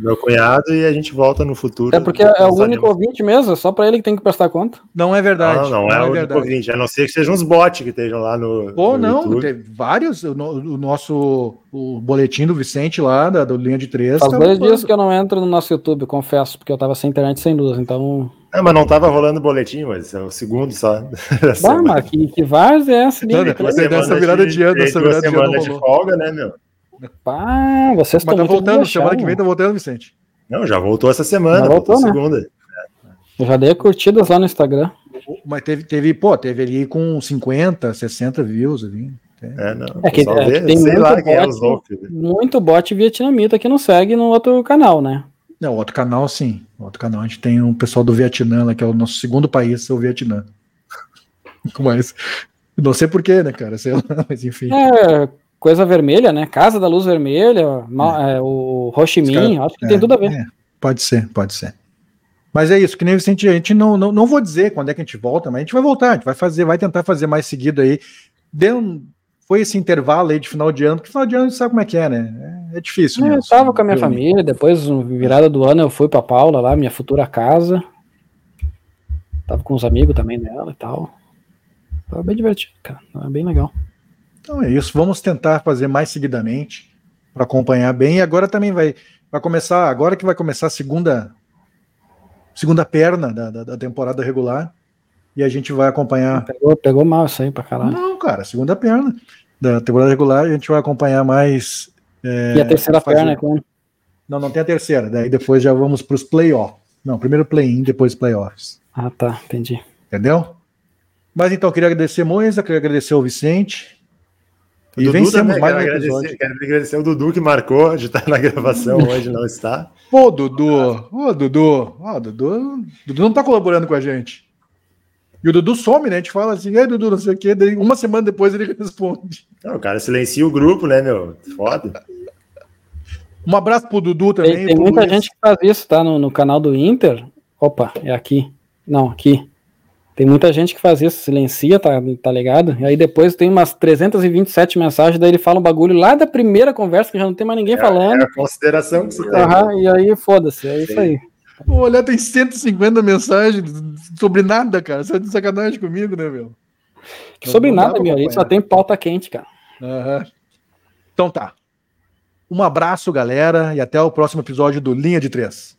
meu cunhado e a gente volta no futuro. É porque é o único ouvinte mesmo, é só para ele que tem que prestar conta. Não é verdade. Não, não, não é, é, o único ouvinte, a não ser que sejam uns bots que estejam lá no. Pô, no não, YouTube. tem vários. O, o, nosso o boletim do Vicente lá, da, do Linha de Três. Faz tá dois dias que eu não entro no nosso YouTube, confesso, porque eu tava sem internet sem luz, então. É, mas não tava rolando boletim, mas é o segundo só. Bah, mas que, que vaz é essa? Não, dessa virada de ano, essa virada de ano. de folga, né, meu? Pá, vocês estão tá voltando, semana que vem tá voltando, Vicente. Não, já voltou essa semana, já voltou, né? segunda. Eu já dei curtidas lá no Instagram. Mas teve, teve, pô, teve ali com 50, 60 views ali. É, não. É que, é tem muito, lá bot, é né? muito bot vietnamita que não segue no outro canal, né? Não, outro canal sim. Outro canal a gente tem um pessoal do Vietnã lá, que é o nosso segundo país, é o Vietnã. Mas não sei porquê, né, cara? Sei lá, mas enfim. É, coisa vermelha, né? Casa da Luz Vermelha, é. É, o Ho Chi Minh, acho que tem é, tudo a ver. É, pode ser, pode ser. Mas é isso, que nem o Vicente, a gente não, não, não vou dizer quando é que a gente volta, mas a gente vai voltar, a gente vai fazer, vai tentar fazer mais seguido aí. Deu, foi esse intervalo aí de final de ano, porque final de ano a gente sabe como é que é, né? É, é difícil. É, eu tava com a minha eu, família, depois, virada do ano, eu fui pra Paula lá, minha futura casa. Tava com os amigos também dela e tal. Tava bem divertido, cara. Tava bem legal. Então é isso, vamos tentar fazer mais seguidamente para acompanhar bem. E agora também vai, vai começar, agora que vai começar a segunda segunda perna da, da, da temporada regular e a gente vai acompanhar. Pegou, pegou mal isso aí pra caralho. Não, cara, segunda perna da temporada regular a gente vai acompanhar mais. É, e a terceira fazer... perna é como? Não, não tem a terceira. Daí depois já vamos para os playoffs. Não, primeiro play-in, depois playoffs. Ah, tá, entendi. Entendeu? Mas então, queria agradecer Moisa, queria agradecer o Vicente. E Dudu vencemos também, mais quero um agradecer, quero agradecer o Dudu que marcou de estar na gravação hoje, não está. Pô, Dudu, ô Dudu, ó, Dudu, Dudu não está colaborando com a gente. E o Dudu some, né? A gente fala assim, ei, Dudu, não sei o quê. Daí, uma semana depois ele responde. Não, o cara silencia o grupo, né, meu? Foda. Um abraço pro Dudu também. Tem, tem muita Luiz. gente que faz isso, tá? No, no canal do Inter. Opa, é aqui. Não, aqui. Tem muita gente que faz isso, silencia, tá, tá ligado? E aí depois tem umas 327 mensagens, daí ele fala um bagulho lá da primeira conversa que já não tem mais ninguém é, falando. É a consideração que você uhum, tem. E aí, foda-se, é Sim. isso aí. Olha, tem 150 mensagens sobre nada, cara. Você é de sacanagem comigo, né, meu? Sobre nada, meu. Aí só tem pauta quente, cara. Uhum. Então tá. Um abraço, galera, e até o próximo episódio do Linha de Três.